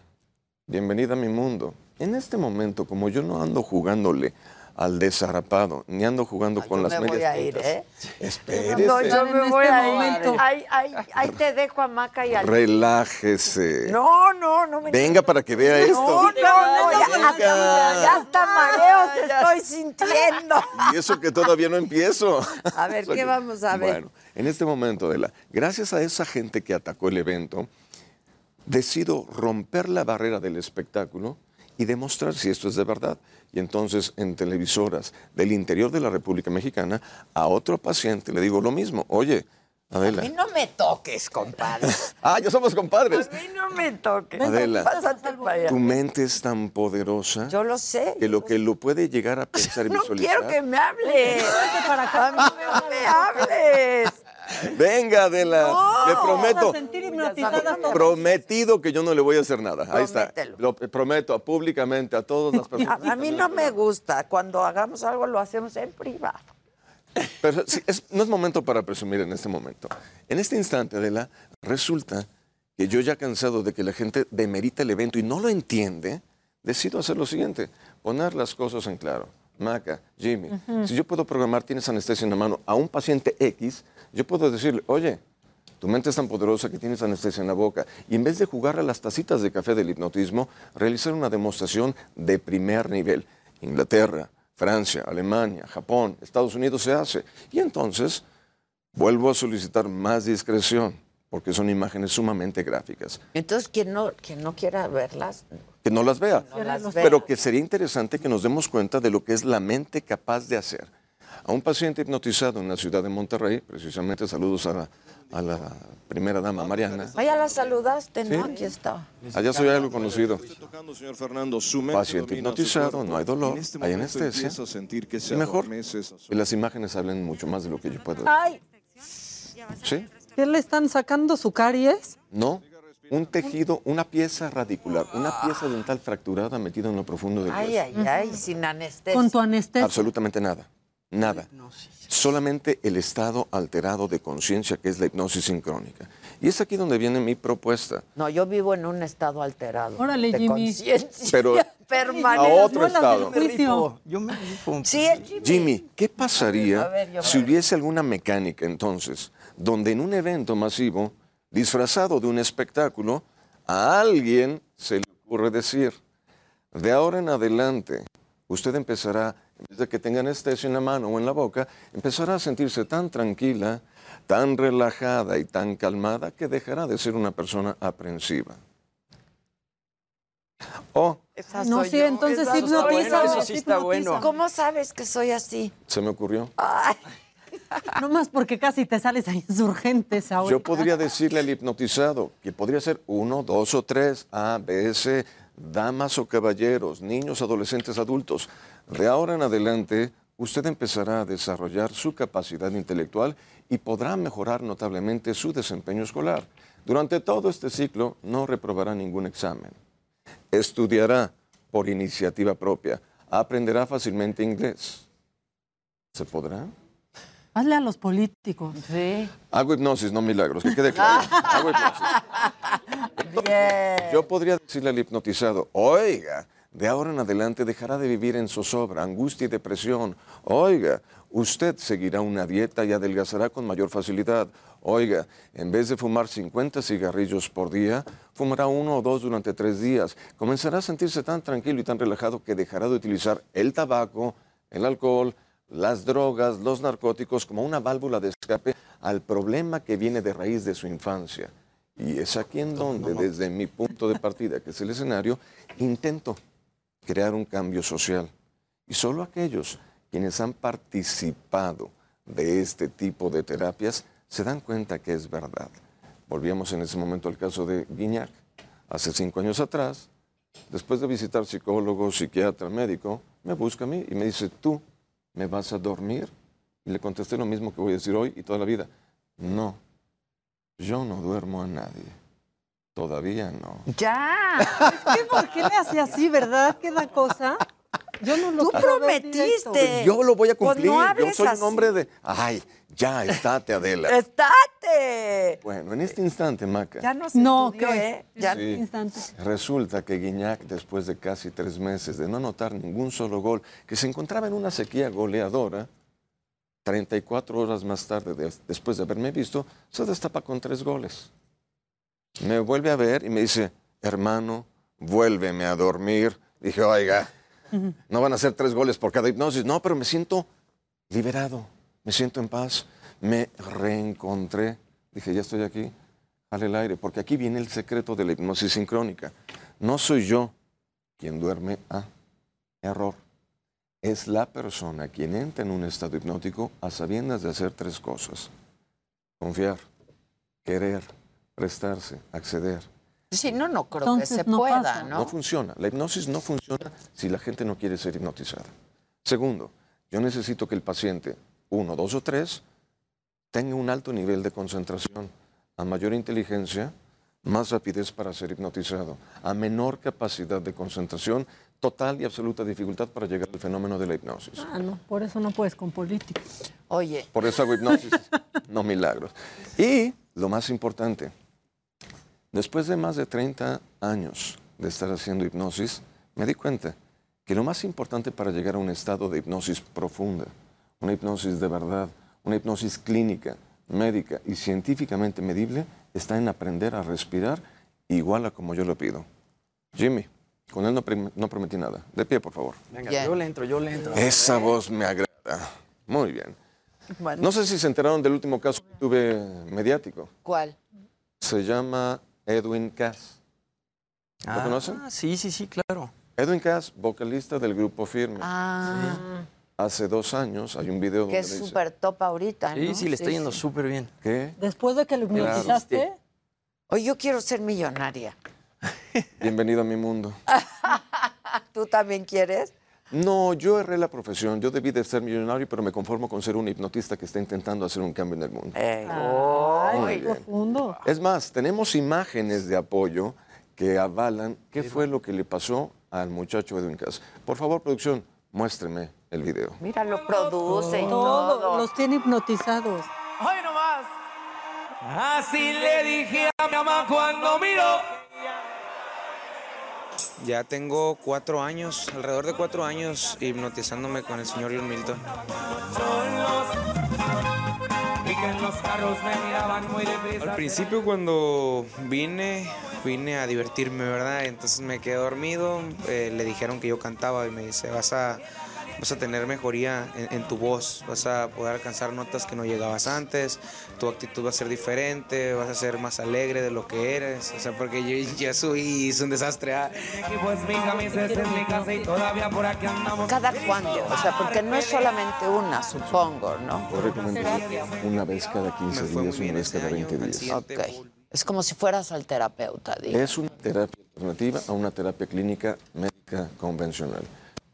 bienvenida a mi mundo. En este momento, como yo no ando jugándole al desarapado, ni ando jugando con Yo las me voy medias a ir. ¿eh? Espérese. No, yo me En voy este a ir. momento. Ahí, ahí, ahí te dejo a Maca y al... Relájese. No, no, no me... Venga para que vea esto. No, no, no, ya, hasta, ya hasta mareos estoy sintiendo. Y eso que todavía no empiezo. A ver, ¿qué vamos a ver? Bueno, en este momento, Adela, gracias a esa gente que atacó el evento, decido romper la barrera del espectáculo y demostrar si esto es de verdad. Y entonces en televisoras del interior de la República Mexicana, a otro paciente le digo lo mismo. Oye, A Adela. mí no me toques, compadre. Ah, ya somos compadres. A mí no me toques. Adela, Pásate. Tu mente es tan poderosa Yo lo sé. que lo que lo puede llegar a pensar y No visualizar. quiero que me hables. A mí no me hables. Venga, Adela, le prometo. a sentir hipnotizadas todas. Prometido que yo no le voy a hacer nada. Ahí está. Lo prometo públicamente a todas las personas. A, a mí no me gusta. Cuando hagamos algo lo hacemos en privado. Pero sí, es- no es momento para presumir en este momento. En este instante, Adela, resulta que yo ya cansado de que la gente demerita el evento y no lo entiende, decido hacer lo siguiente, poner las cosas en claro. Maca, Jimmy, si yo puedo programar, tienes anestesia en la mano, a un paciente X, yo puedo decirle, oye, tu mente es tan poderosa que tienes anestesia en la boca. Y en vez de jugar a las tacitas de café del hipnotismo, realizar una demostración de primer nivel. Inglaterra, Francia, Alemania, Japón, Estados Unidos se hace. Y entonces vuelvo a solicitar más discreción, porque son imágenes sumamente gráficas. Entonces, quien no, quien no quiera verlas, Que no las vea, no las pero que sería interesante que nos demos cuenta de lo que es la mente capaz de hacer. A un paciente hipnotizado en la ciudad de Monterrey, precisamente saludos a la, a la primera dama Mariana. Vaya, la saludaste, ¿no? Sí. Aquí está. Allá soy algo conocido. tocando, señor Fernando, su mente Paciente su hipnotizado, cuerpo. no hay dolor, En este hay anestesia. a sentir que se Y mejor que las imágenes hablen mucho más de lo que yo puedo. Ay, ¿Sí? ¿Qué le están sacando su caries? No. Un tejido, una pieza radicular, una pieza dental fracturada metida en lo profundo del Ay, hueso. ay, ay, sin anestesia. Con tu anestesia. Absolutamente nada. Nada. Solamente el estado alterado de conciencia que es la hipnosis sincrónica. Y es aquí donde viene mi propuesta. No, yo vivo en un estado alterado. Órale, de Jimmy. conciencia Pero permanente. a otro estado. Yo me rifo. Sí, Jimmy. Jimmy, ¿qué pasaría A ver, yo si hubiese alguna mecánica entonces donde en un evento masivo, disfrazado de un espectáculo, a alguien se le ocurre decir, de ahora en adelante, usted empezará, en vez de que tenga anestesia en la mano o en la boca, empezará a sentirse tan tranquila, tan relajada y tan calmada que dejará de ser una persona aprensiva. O Esa No, sí, yo, entonces hipnotiza, yo. bueno, eso sí está hipnotiza. bueno. ¿Cómo sabes que soy así? se me ocurrió. Ay, No más porque casi te sales a insurgentes ahora. Yo podría decirle al hipnotizado que podría ser uno, dos o tres, A, B, C, damas o caballeros, niños, adolescentes, adultos. De ahora en adelante, usted empezará a desarrollar su capacidad intelectual y podrá mejorar notablemente su desempeño escolar. Durante todo este ciclo no reprobará ningún examen. Estudiará por iniciativa propia. Aprenderá fácilmente inglés. ¿Se podrá? Hazle a los políticos. sí. Hago hipnosis, no milagros, que quede claro. Hago hipnosis. Bien. Yo podría decirle al hipnotizado, oiga, de ahora en adelante dejará de vivir en zozobra, angustia y depresión. Oiga, usted seguirá una dieta y adelgazará con mayor facilidad. Oiga, en vez de fumar 50 cigarrillos por día, fumará uno o dos durante tres días. Comenzará a sentirse tan tranquilo y tan relajado que dejará de utilizar el tabaco, el alcohol, las drogas, los narcóticos como una válvula de escape al problema que viene de raíz de su infancia. Y es aquí en donde, desde mi punto de partida, que es el escenario, intento crear un cambio social. Y solo aquellos quienes han participado de este tipo de terapias se dan cuenta que es verdad. Volvíamos en ese momento al caso de Guiñac. Hace cinco años atrás, después de visitar psicólogo, psiquiatra, médico, me busca a mí y me dice, tú me vas a dormir. Y le contesté lo mismo que voy a decir hoy y toda la vida. No, yo no duermo a nadie. Todavía no. Ya. Es que, ¿Por qué le hace así, verdad? ¿Qué cosa? Yo no lo Tú prometiste. Yo lo voy a Pues cumplir. no yo hables soy así. un hombre de... Ay, ya, estate, Adela. ¡Estate! Bueno, en este instante, Maca, Ya no se No, estudió, ¿qué? ¿eh? Ya- Sí. Instante. resulta que Guiñac, después de casi tres meses de no anotar ningún solo gol, que se encontraba en una sequía goleadora, 34 horas más tarde, de- después de haberme visto, se destapa con tres goles. Me vuelve a ver y me dice, hermano, vuélveme a dormir. Dije, oiga, no van a ser tres goles por cada hipnosis. No, pero me siento liberado, me siento en paz, me reencontré. Dije, ya estoy aquí, jale el aire, porque aquí viene el secreto de la hipnosis sincrónica. No soy yo quien duerme a error. Es la persona quien entra en un estado hipnótico a sabiendas de hacer tres cosas. Confiar, querer, prestarse, acceder. Si no, no creo Entonces que se no pueda, pasa. ¿no? No funciona. La hipnosis no funciona si la gente no quiere ser hipnotizada. Segundo, yo necesito que el paciente, uno, dos o tres, tenga un alto nivel de concentración. A mayor inteligencia, más rapidez para ser hipnotizado. A menor capacidad de concentración, total y absoluta dificultad para llegar al fenómeno de la hipnosis. Ah, no, por eso no puedes con políticos. Oye, Por eso hago hipnosis, no milagros. Y lo más importante, después de más de 30 años de estar haciendo hipnosis, me di cuenta que lo más importante para llegar a un estado de hipnosis profunda, una hipnosis de verdad, una hipnosis clínica, médica y científicamente medible, está en aprender a respirar igual a como yo lo pido. Jimmy, con él no, prometí nada. De pie, por favor. Venga, Bien. yo le entro, yo le entro. Esa voz me agrada. Muy bien. No sé si se enteraron del último caso que tuve mediático. ¿cuál? Se llama Edwin Cass. ¿Lo Ah, conocen? Sí, sí, sí, claro. Edwin Cass, vocalista del grupo Firme. Ah, Hace dos años hay un video que donde es súper top ahorita, Sí, ¿no? sí, le está yendo súper bien. que Después de que lo hipnotizaste, Oye, yo quiero ser millonaria. bienvenido a mi mundo. ¿Tú también quieres? No, yo erré la profesión. Yo debí de ser millonario, pero me conformo con ser un hipnotista que está intentando hacer un cambio en el mundo. Ay, profundo. Es más, tenemos imágenes de apoyo que avalan qué fue lo que le pasó al muchacho Edwin Cass. Por favor, producción, muéstreme el video. Mira, lo produce y Todo, todo. los tiene hipnotizados. ¡Hoy nomás! Así le dije a mi mamá cuando miró. Ya tengo cuatro años, alrededor de cuatro años, hipnotizándome con el señor John Milton. Al principio cuando vine, vine a divertirme, ¿verdad? Entonces me quedé dormido, eh, le dijeron que yo cantaba y me dice, vas a, vas a tener mejoría en, en tu voz, vas a poder alcanzar notas que no llegabas antes, tu actitud va a ser diferente, vas a ser más alegre de lo que eres, o sea, porque yo ya soy es un desastre. ¿ah? Mi equipo es mi camisa, esta es mi casa y todavía por aquí andamos. ¿Cada cuándo? O sea, porque no es solamente una, supongo, ¿no? Por recomendación, una vez cada 15 días, una vez cada 20 días. Ok. Es como si fueras al terapeuta, digo. Es una terapia alternativa a una terapia clínica médica convencional.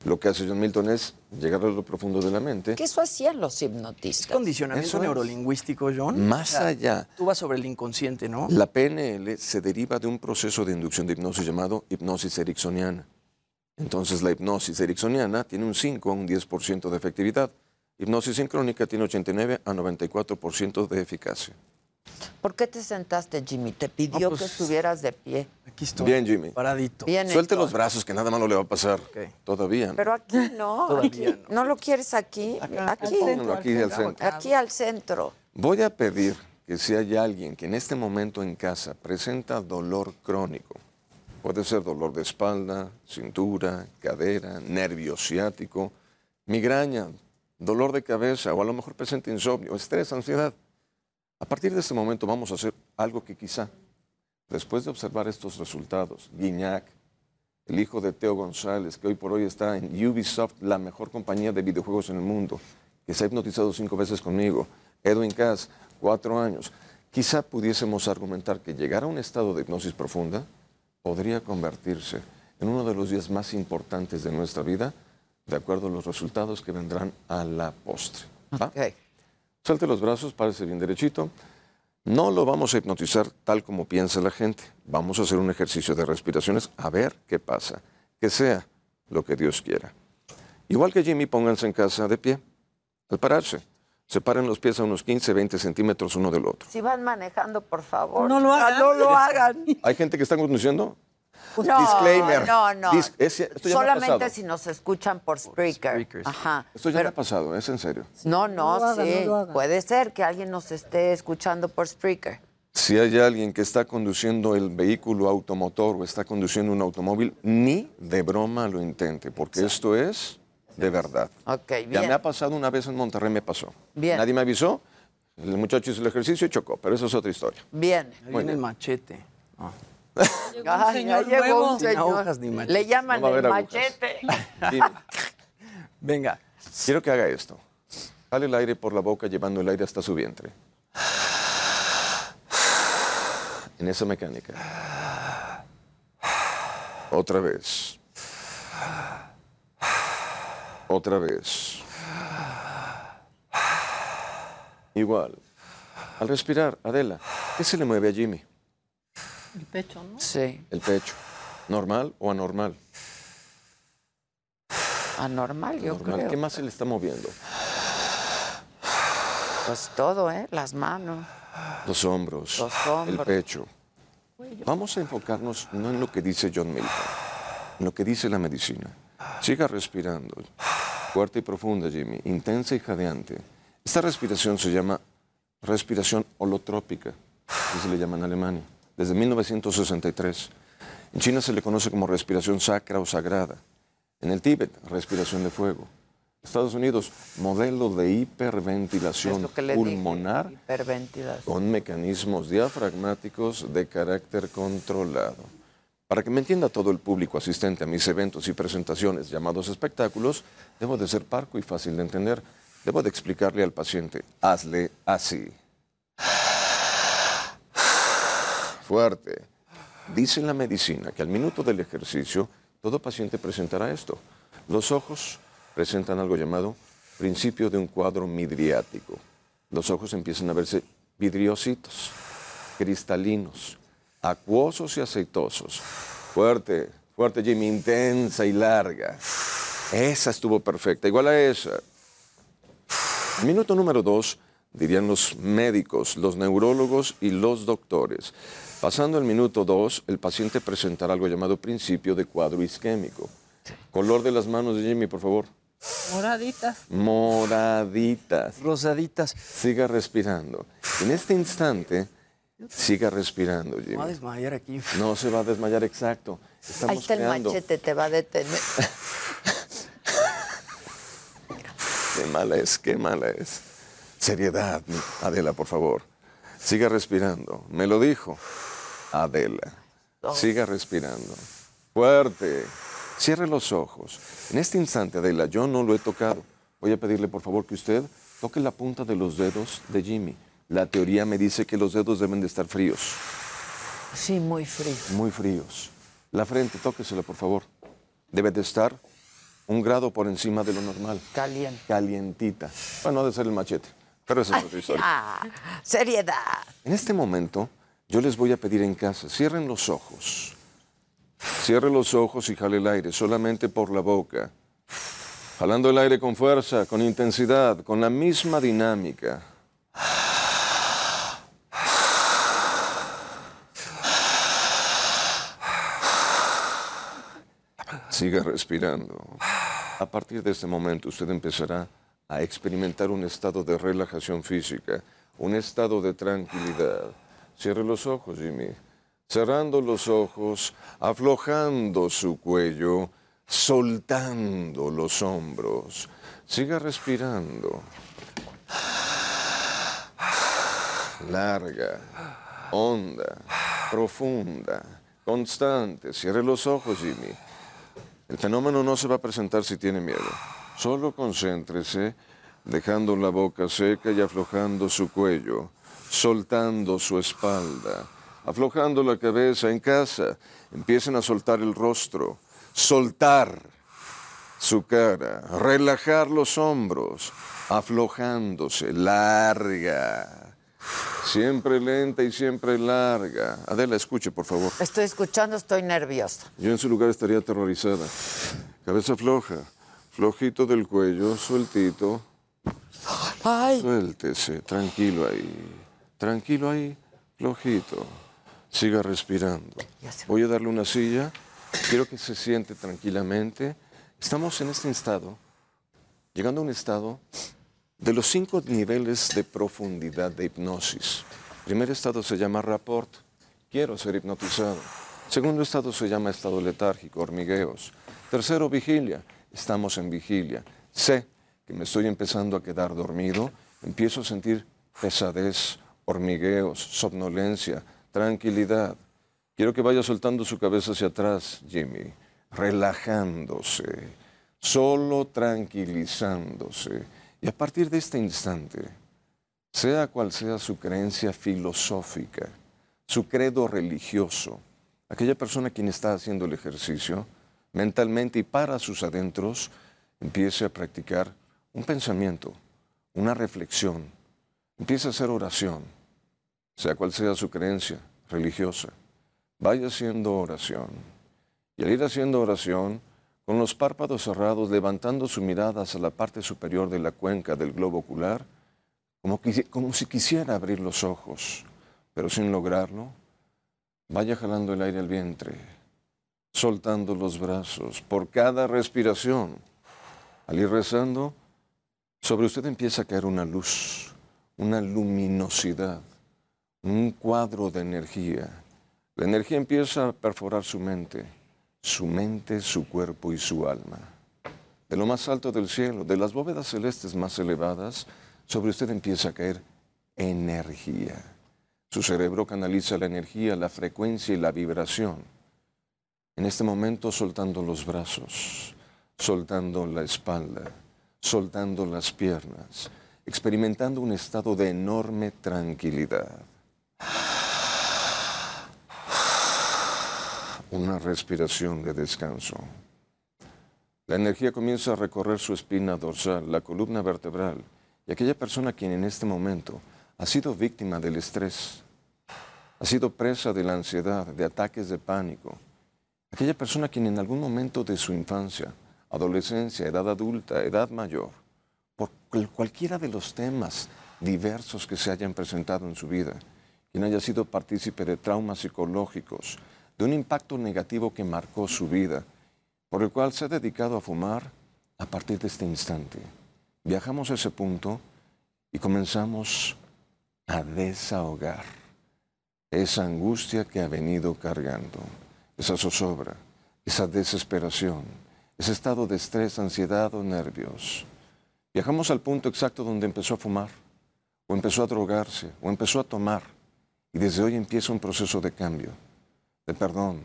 Lo que hace John Milton es llegar a lo profundo de la mente. Que eso hacían los hipnotistas. Condicionamiento Eso es. neurolingüístico, John. Más allá. Tú vas sobre el inconsciente, ¿no? La PNL se deriva de un proceso de inducción de hipnosis llamado hipnosis ericksoniana. Entonces la hipnosis ericksoniana tiene un 5 a un 10% de efectividad. Hipnosis sincrónica tiene 89 a 94% de eficacia. ¿Por qué te sentaste, Jimmy? Te pidió pues, que estuvieras de pie. Aquí estoy. Bien, Jimmy. Paradito. Bien Suelte hecho. los brazos, que nada malo le va a pasar. Todavía. Pero aquí no. Todavía aquí- no. lo quieres aquí? Aquí. Aquí al centro. Aquí al centro. Voy a pedir que si hay alguien que en este momento en casa presenta dolor crónico, puede ser dolor de espalda, cintura, cadera, nervio ciático, migraña, dolor de cabeza o a lo mejor presenta insomnio, estrés, ansiedad. A partir de este momento vamos a hacer algo que quizá, después de observar estos resultados, Guiñac, el hijo de Teo González, que hoy por hoy está en Ubisoft, la mejor compañía de videojuegos en el mundo, que se ha hipnotizado cinco veces conmigo, Edwin Cass, cuatro años, quizá pudiésemos argumentar que llegar a un estado de hipnosis profunda podría convertirse en uno de los días más importantes de nuestra vida, de acuerdo a los resultados que vendrán a la postre. ¿va? Salte los brazos, párese bien derechito. No lo vamos a hipnotizar tal como piensa la gente. Vamos a hacer un ejercicio de respiraciones a ver qué pasa. Que sea lo que Dios quiera. Igual que Jimmy, pónganse en casa de pie. Al pararse, separen los pies a unos 15, 20 centímetros uno del otro. Si van manejando, por favor. No lo Ah, hagan. No lo hagan. ¿Hay gente que está conduciendo? No, Disclaimer. No, no. Dis- es- esto ya me ha Solamente si nos escuchan por Spreaker. Ajá. Esto ya me ha pasado, es en serio. No, no, sí. no. Puede ser que alguien nos esté escuchando por Spreaker. Si hay alguien que está conduciendo el vehículo automotor o está conduciendo un automóvil, ni de broma lo intente, porque esto es de verdad. Ok, Ya bien. me ha pasado una vez en Monterrey, me pasó. Bien. Nadie me avisó, el muchacho hizo el ejercicio y chocó, pero eso es otra historia. Bien. Ahí viene el bien. Señor ya llegó un señor. ni. Le llaman No el machete. Venga. quiero que haga esto. Sale el aire por la boca llevando el aire hasta su vientre. En esa mecánica. Otra vez. Otra vez. Igual. Al respirar, Adela, ¿qué se le mueve a Jimmy? El pecho, ¿no? Sí. El pecho. ¿Normal o anormal? Anormal, yo Normal. creo. ¿Qué más se le está moviendo? Pues todo, ¿eh? Las manos. Los hombros, Los el hombros. pecho. Vamos a enfocarnos no en lo que dice John Milton, en lo que dice la medicina. Siga respirando, fuerte y profunda, Jimmy, intensa y jadeante. Esta respiración se llama respiración holotrópica, así se le llama en Alemania, desde 1963. En China se le conoce como respiración sacra o sagrada. En el Tíbet, respiración de fuego. Estados Unidos, modelo de hiperventilación dije. pulmonar Hiperventilación. con mecanismos diafragmáticos de carácter controlado. Para que me entienda todo el público asistente a mis eventos y presentaciones llamados espectáculos, debo de ser parco y fácil de entender. Debo de explicarle al paciente, hazle así. Fuerte. Dice la medicina que al minuto del ejercicio, todo paciente presentará esto. Los ojos presentan algo llamado principio de un cuadro midriático. Los ojos empiezan a verse vidriositos, cristalinos, acuosos y aceitosos. Fuerte, fuerte Jimmy, intensa y larga. Esa estuvo perfecta, igual a esa. Minuto número dos, dirían los médicos, los neurólogos y los doctores. Pasando el minuto dos, el paciente presentará algo llamado principio de cuadro isquémico. Color de las manos de Jimmy, por favor. Moraditas. Moraditas. Rosaditas. Siga respirando. En este instante, siga respirando, Jimmy. Me voy a desmayar aquí. No se va a desmayar, exacto. Estamos Ahí está el creando. machete, te va a detener. Qué mala es, qué mala es. Seriedad, Adela, por favor. Siga respirando. Me lo dijo. Adela. Siga respirando. Fuerte. Cierre los ojos. En este instante, Adela, yo no lo he tocado. Voy a pedirle, por favor, que usted toque la punta de los dedos de Jimmy. La teoría me dice que los dedos deben de estar fríos. Sí, muy frío. Muy fríos. La frente, tóquesela, por favor. Debe de estar un grado por encima de lo normal. Caliente. Calientita. Bueno, ha de ser el machete. Pero esa es otra historia. Ah, seriedad. En este momento, yo les voy a pedir en casa, cierren los ojos. Cierre los ojos y jale el aire, solamente por la boca. Jalando el aire con fuerza, con intensidad, con la misma dinámica. Siga respirando. A partir de este momento usted empezará a experimentar un estado de relajación física, un estado de tranquilidad. Cierre los ojos, Jimmy. Cerrando los ojos, aflojando su cuello, soltando los hombros. Siga respirando. Larga, honda, profunda, constante. Cierre los ojos, Jimmy. El fenómeno no se va a presentar si tiene miedo. Solo concéntrese, dejando la boca seca y aflojando su cuello, soltando su espalda, aflojando la cabeza en casa. Empiecen a soltar el rostro, soltar su cara, relajar los hombros, aflojándose, larga. Siempre lenta y siempre larga. Adela, escuche, por favor. Estoy escuchando, estoy nerviosa. Yo en su lugar estaría aterrorizada. Cabeza floja, flojito del cuello, sueltito. Suéltese, tranquilo ahí. Tranquilo ahí, flojito. Siga respirando. Voy a darle una silla. Quiero que se siente tranquilamente. Estamos en este estado, llegando a un estado de los cinco niveles de profundidad de hipnosis. Primer estado se llama rapport. Quiero ser hipnotizado. Segundo estado se llama estado letárgico, hormigueos. Tercero, vigilia. Estamos en vigilia. Sé que me estoy empezando a quedar dormido. Empiezo a sentir pesadez, hormigueos, somnolencia, tranquilidad. Quiero que vaya soltando su cabeza hacia atrás, Jimmy, relajándose, solo tranquilizándose. Y a partir de este instante, sea cual sea su creencia filosófica, su credo religioso, aquella persona quien está haciendo el ejercicio, mentalmente y para sus adentros, empiece a practicar un pensamiento, una reflexión, empiece a hacer oración, sea cual sea su creencia religiosa, vaya haciendo oración. Y al ir haciendo oración, con los párpados cerrados, levantando su mirada hacia la parte superior de la cuenca del globo ocular, como, como si quisiera abrir los ojos, pero sin lograrlo, vaya jalando el aire al vientre, soltando los brazos por cada respiración. Al ir rezando, sobre usted empieza a caer una luz, una luminosidad, un cuadro de energía. La energía empieza a perforar su mente, su mente, su cuerpo y su alma. De lo más alto del cielo, de las bóvedas celestes más elevadas, sobre usted empieza a caer energía. Su cerebro canaliza la energía, la frecuencia y la vibración. En este momento soltando los brazos, soltando la espalda, soltando las piernas, experimentando un estado de enorme tranquilidad. Una respiración de descanso. La energía comienza a recorrer su espina dorsal, la columna vertebral, y aquella persona quien en este momento ha sido víctima del estrés, ha sido presa de la ansiedad, de ataques de pánico, aquella persona quien en algún momento de su infancia, adolescencia, edad adulta, edad mayor, por cual- cualquiera de los temas diversos que se hayan presentado en su vida, quien haya sido partícipe de traumas psicológicos, de un impacto negativo que marcó su vida, por el cual se ha dedicado a fumar a partir de este instante. Viajamos a ese punto y comenzamos a desahogar esa angustia que ha venido cargando, esa zozobra, esa desesperación, ese estado de estrés, ansiedad o nervios. Viajamos al punto exacto donde empezó a fumar, o empezó a drogarse, o empezó a tomar, y desde hoy empieza un proceso de cambio, de perdón,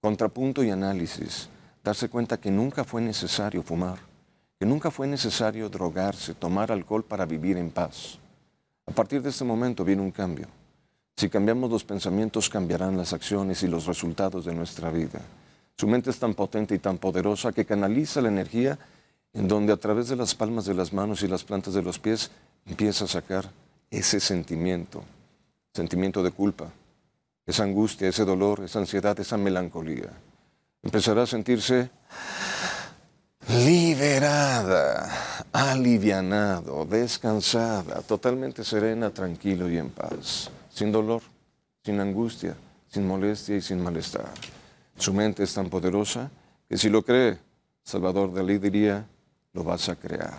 contrapunto y análisis, darse cuenta que nunca fue necesario fumar, que nunca fue necesario drogarse, tomar alcohol para vivir en paz. A partir de este momento viene un cambio. Si cambiamos los pensamientos, cambiarán las acciones y los resultados de nuestra vida. Su mente es tan potente y tan poderosa que canaliza la energía en donde a través de las palmas de las manos y las plantas de los pies empieza a sacar ese sentimiento, sentimiento de culpa, esa angustia, ese dolor, esa ansiedad, esa melancolía. Empezará a sentirse liberada, alivianado, descansada, totalmente serena, tranquilo y en paz, sin dolor, sin angustia, sin molestia y sin malestar. Su mente es tan poderosa que si lo cree, Salvador Dalí diría, lo vas a crear.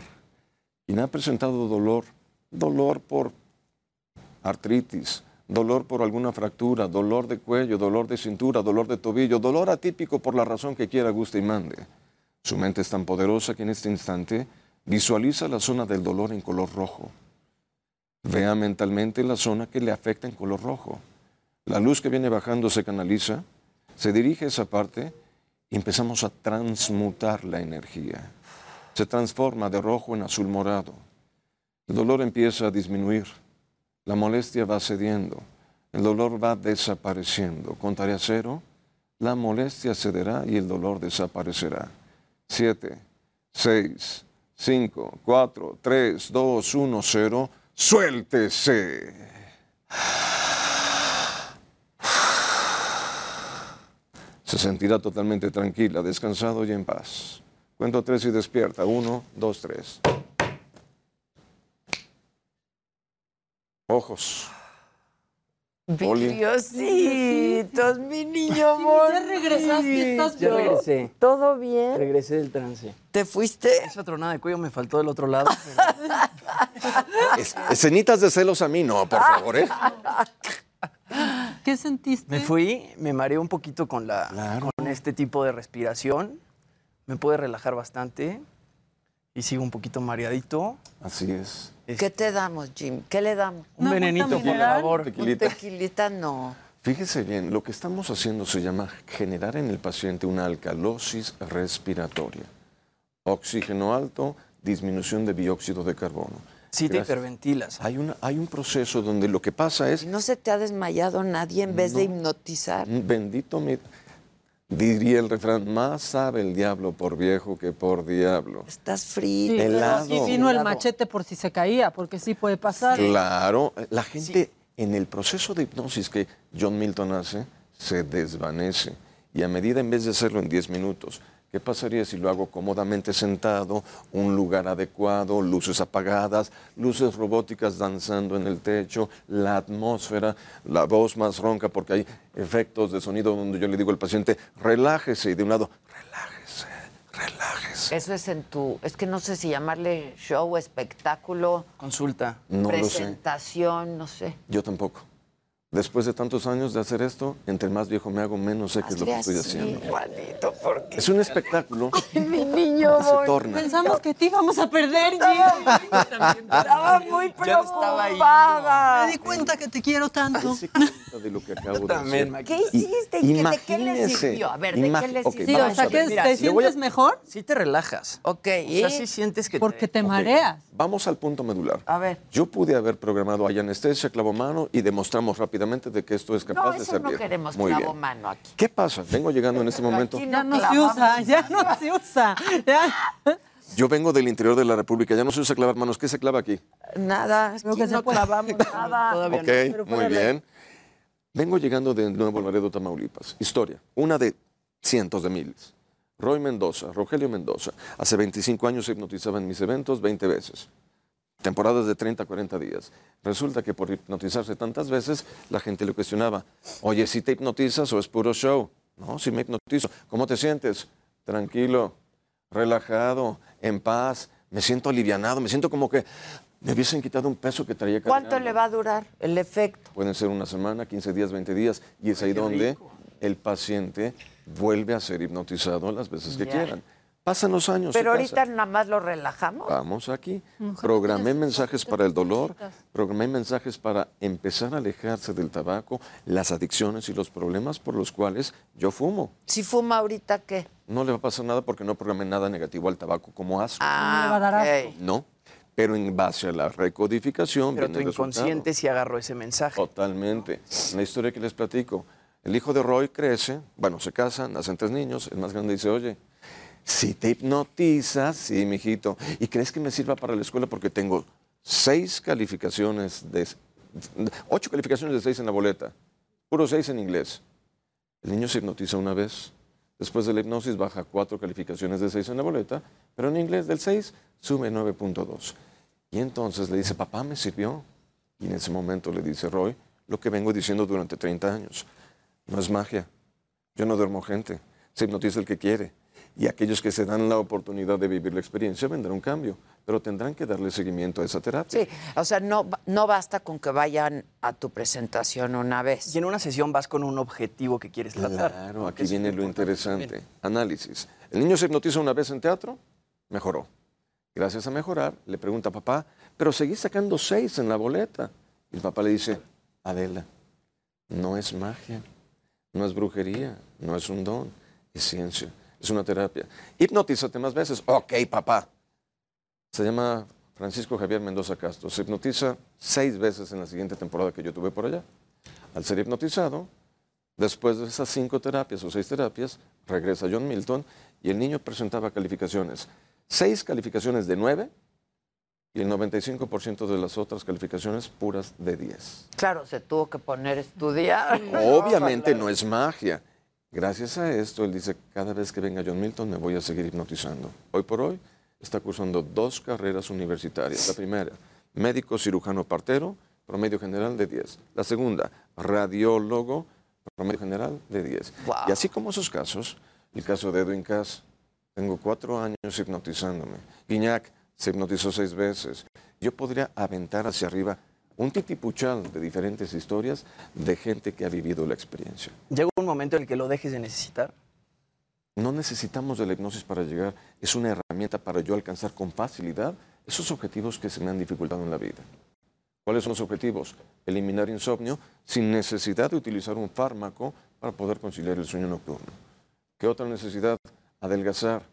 Quien ha presentado dolor, dolor por artritis, dolor por alguna fractura, dolor de cuello, dolor de cintura, dolor de tobillo, dolor atípico por la razón que quiera, guste y mande. Su mente es tan poderosa que en este instante visualiza la zona del dolor en color rojo. Vea mentalmente la zona que le afecta en color rojo. La luz que viene bajando se canaliza, se dirige a esa parte y empezamos a transmutar la energía. Se transforma de rojo en azul morado. El dolor empieza a disminuir. La molestia va cediendo. El dolor va desapareciendo. Contaré a cero. La molestia cederá y el dolor desaparecerá. Siete, seis, cinco, cuatro, tres, dos, uno, cero. Suéltese. Se sentirá totalmente tranquila, descansado y en paz. Cuento tres y despierta. Uno, dos, tres. Ojos. Oli. Diositos, mi niño Ya bonito. regresaste, estás Ya regresé. ¿Todo bien? Regresé del trance. ¿Te fuiste? Esa tronada de cuello me faltó del otro lado. Es- escenitas de celos a mí, no, por favor, ¿eh? ¿Qué sentiste? Me fui, me mareé un poquito con, la, con este tipo de respiración. Me pude relajar bastante y sigo un poquito mareadito. Así es. ¿Qué te damos, Jim? ¿Qué le damos? Un venenito, por favor. Tequilita. Un tequilita no. Fíjese bien, lo que estamos haciendo se llama generar en el paciente una alcalosis respiratoria. Oxígeno alto, disminución de dióxido de carbono. Sí, te Gracias. hiperventilas. Hay, una, hay un proceso donde lo que pasa es, ¿No se te ha desmayado nadie en vez de hipnotizar? bendito mi... Diría el refrán, más sabe el diablo por viejo que por diablo. Estás Sí, frío. pero helado. sí vino el machete por si se caía, porque sí puede pasar. Claro, la gente en el proceso de hipnosis que John Milton hace, se desvanece. Y a medida, en vez de hacerlo en 10 minutos, ¿qué pasaría si lo hago cómodamente sentado, un lugar adecuado, luces apagadas, luces robóticas danzando en el techo, la atmósfera, la voz más ronca, porque hay efectos de sonido donde yo le digo al paciente, relájese, y de un lado, relájese, relájese. Eso es en tu, es que no sé si llamarle show, espectáculo, Consulta. No lo sé. presentación, no sé. Yo tampoco. Después de tantos años de hacer esto, entre más viejo me hago, menos sé qué es lo que estoy haciendo. Juanito, porque Es un espectáculo mi niño que se torna. Pensamos que te íbamos a perder, Jim. Estaba muy Ya estaba ahí, preocupada. Me di cuenta que te quiero tanto. Se cuenta de lo que acabo de también, hacer. ¿Qué hiciste? ¿Y qué- ¿De qué le sirvió? A ver, ¿de qué le sirvió? Sí, o sea, que te sientes mejor Sí te relajas. Ok, O ¿y? sea, sí sientes que porque te mareas. Vamos al punto medular. A ver. Yo pude haber programado hay anestesia, clavo mano y demostramos rápidamente rápidamente de que esto es capaz No, de eso servir. no queremos Muy clavo bien. mano aquí. ¿Qué pasa? Vengo llegando en este momento. Aquí Ya no se usa, ya no se usa. ya. Yo vengo del interior de la República, ya no se usa clavar manos. ¿Qué se clava aquí? Nada, Creo que se no clavamos nada. Todavía ok, no. pero muy de- bien. Vengo llegando de Nuevo Laredo, Tamaulipas. Historia, una de cientos de miles. Roy Mendoza, Rogelio Mendoza. Hace 25 años se hipnotizaba en mis eventos 20 veces. Temporadas de 30 a 40 días. Resulta que por hipnotizarse tantas veces, la gente le cuestionaba, oye, ¿si te hipnotizas o es puro show? No, si me hipnotizo. ¿Cómo te sientes? Tranquilo, relajado, en paz. Me siento alivianado, me siento como que me hubiesen quitado un peso que traía ¿Cuánto cargando. le va a durar el efecto? Pueden ser una semana, 15 días, 20 días. Y es ahí donde el paciente vuelve a ser hipnotizado las veces que quieran. Pasan los años. Pero ahorita nada más lo relajamos. Vamos aquí. Programé mensajes para el dolor, programé mensajes para empezar a alejarse del tabaco, las adicciones y los problemas por los cuales yo fumo. Si fuma ahorita, ¿qué? No le va a pasar nada porque no programé nada negativo al tabaco como asco. Ah, le va a dar ok. No. Pero en base a la recodificación Pero tu inconsciente sí agarró ese mensaje. Totalmente. La historia que les platico. El hijo de Roy crece, bueno, se casan, nacen tres niños. El más grande dice, oye, si te hipnotizas, sí, mijito, ¿y crees que me sirva para la escuela? Porque tengo seis calificaciones de... Ocho calificaciones de seis en la boleta. Puro seis en inglés. El niño se hipnotiza una vez. Después de la hipnosis baja cuatro calificaciones de seis en la boleta, pero en inglés del 6 sube 9.2. Y entonces le dice, papá, ¿me sirvió? Y en ese momento le dice Roy lo que vengo diciendo durante 30 años. No es magia. Yo no duermo gente. Se hipnotiza el que quiere. Y aquellos que se dan la oportunidad de vivir la experiencia vendrá un cambio. Pero tendrán que darle seguimiento a esa terapia. Sí, o sea, no, no basta con que vayan a tu presentación una vez. Y en una sesión vas con un objetivo que quieres tratar. Claro, aquí viene lo interesante. Análisis. El niño se hipnotiza una vez en teatro, mejoró. Gracias a mejorar, le pregunta a papá, pero seguí sacando seis en la boleta. Y el papá le dice, Adela, no es magia, no es brujería, no es un don, es ciencia, es una terapia. Hipnotízate más veces. Ok, papá. Se llama Francisco Javier Mendoza Castro. Se hipnotiza seis veces en la siguiente temporada que yo tuve por allá. Al ser hipnotizado, después de esas cinco terapias o seis terapias, regresa John Milton y el niño presentaba calificaciones. Seis calificaciones de nueve y el 95% de las otras calificaciones puras de 10. Claro, se tuvo que poner a estudiar. Obviamente no es magia. Gracias a esto, él dice, cada vez que venga John Milton me voy a seguir hipnotizando. Hoy por hoy está cursando dos carreras universitarias. La primera, médico cirujano partero, promedio general de 10. La segunda, radiólogo, promedio general de 10. Y así como esos casos, el caso de Edwin Cass, tengo cuatro años hipnotizándome. Guiñac se hipnotizó seis veces. Yo podría aventar hacia arriba un titipuchal de diferentes historias de gente que ha vivido la experiencia. Llega un momento en el que lo dejes de necesitar. No necesitamos de la hipnosis para llegar, es una herramienta para yo alcanzar con facilidad esos objetivos que se me han dificultado en la vida. ¿Cuáles son los objetivos? Eliminar insomnio sin necesidad de utilizar un fármaco para poder conciliar el sueño nocturno. ¿Qué otra necesidad? Adelgazar.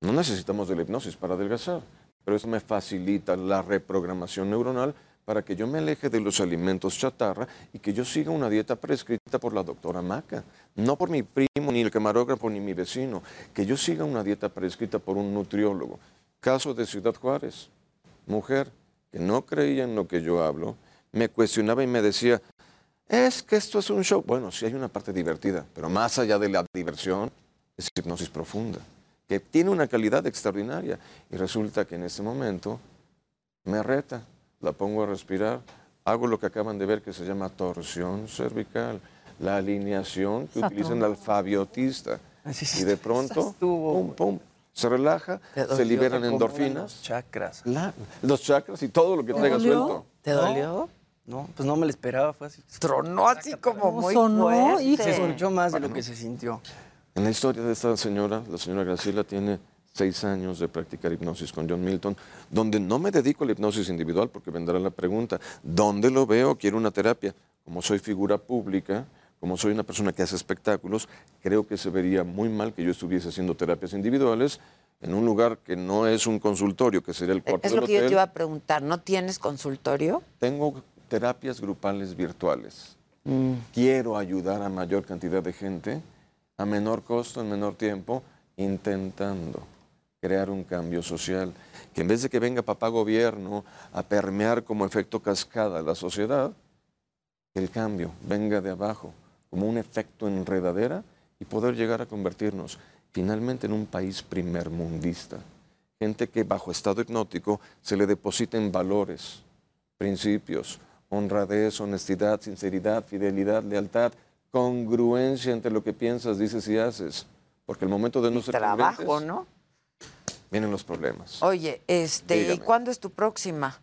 No necesitamos de la hipnosis para adelgazar, pero eso me facilita la reprogramación neuronal para que yo me aleje de los alimentos chatarra y que yo siga una dieta prescrita por la doctora Maca. No por mi primo, ni el camarógrafo, ni mi vecino. Que yo siga una dieta prescrita por un nutriólogo. Caso de Ciudad Juárez. Mujer que no creía en lo que yo hablo, me cuestionaba y me decía, es que esto es un show. Bueno, sí hay una parte divertida, pero más allá de la diversión, es hipnosis profunda, que tiene una calidad extraordinaria. Y resulta que en este momento me reta, la pongo a respirar, hago lo que acaban de ver que se llama torsión cervical, la alineación que utiliza el alfabiotista. Y de pronto, pum, pum, se relaja, se liberan endorfinas. Chakras. La- los chakras y todo lo que traiga suelto. ¿Te dolió? No, pues no me lo esperaba, fue así. Tronó así como muy sonó, fuerte. Se escuchó más de lo que se sintió. En la historia de esta señora, la señora Graciela tiene seis años de practicar hipnosis con John Milton, donde no me dedico a la hipnosis individual, porque vendrá la pregunta, ¿dónde lo veo? Quiero una terapia. Como soy figura pública, como soy una persona que hace espectáculos, creo que se vería muy mal que yo estuviese haciendo terapias individuales en un lugar que no es un consultorio, que sería el cuarto Es del lo que yo te iba a preguntar. ¿No tienes consultorio? Tengo terapias grupales virtuales. Mm. Quiero ayudar a mayor cantidad de gente a menor costo, en menor tiempo, intentando crear un cambio social. Que en vez de que venga papá gobierno a permear como efecto cascada la sociedad, que el cambio venga de abajo, como un efecto enredadera y poder llegar a convertirnos finalmente en un país primermundista. Gente que bajo estado hipnótico se le depositen valores, principios, honradez, honestidad, sinceridad, fidelidad, lealtad, congruencia entre lo que piensas, dices y haces. Porque el momento de no ser Trabajo, ¿no? Vienen los problemas. Oye, este, ¿y Dígame. cuándo es tu próxima?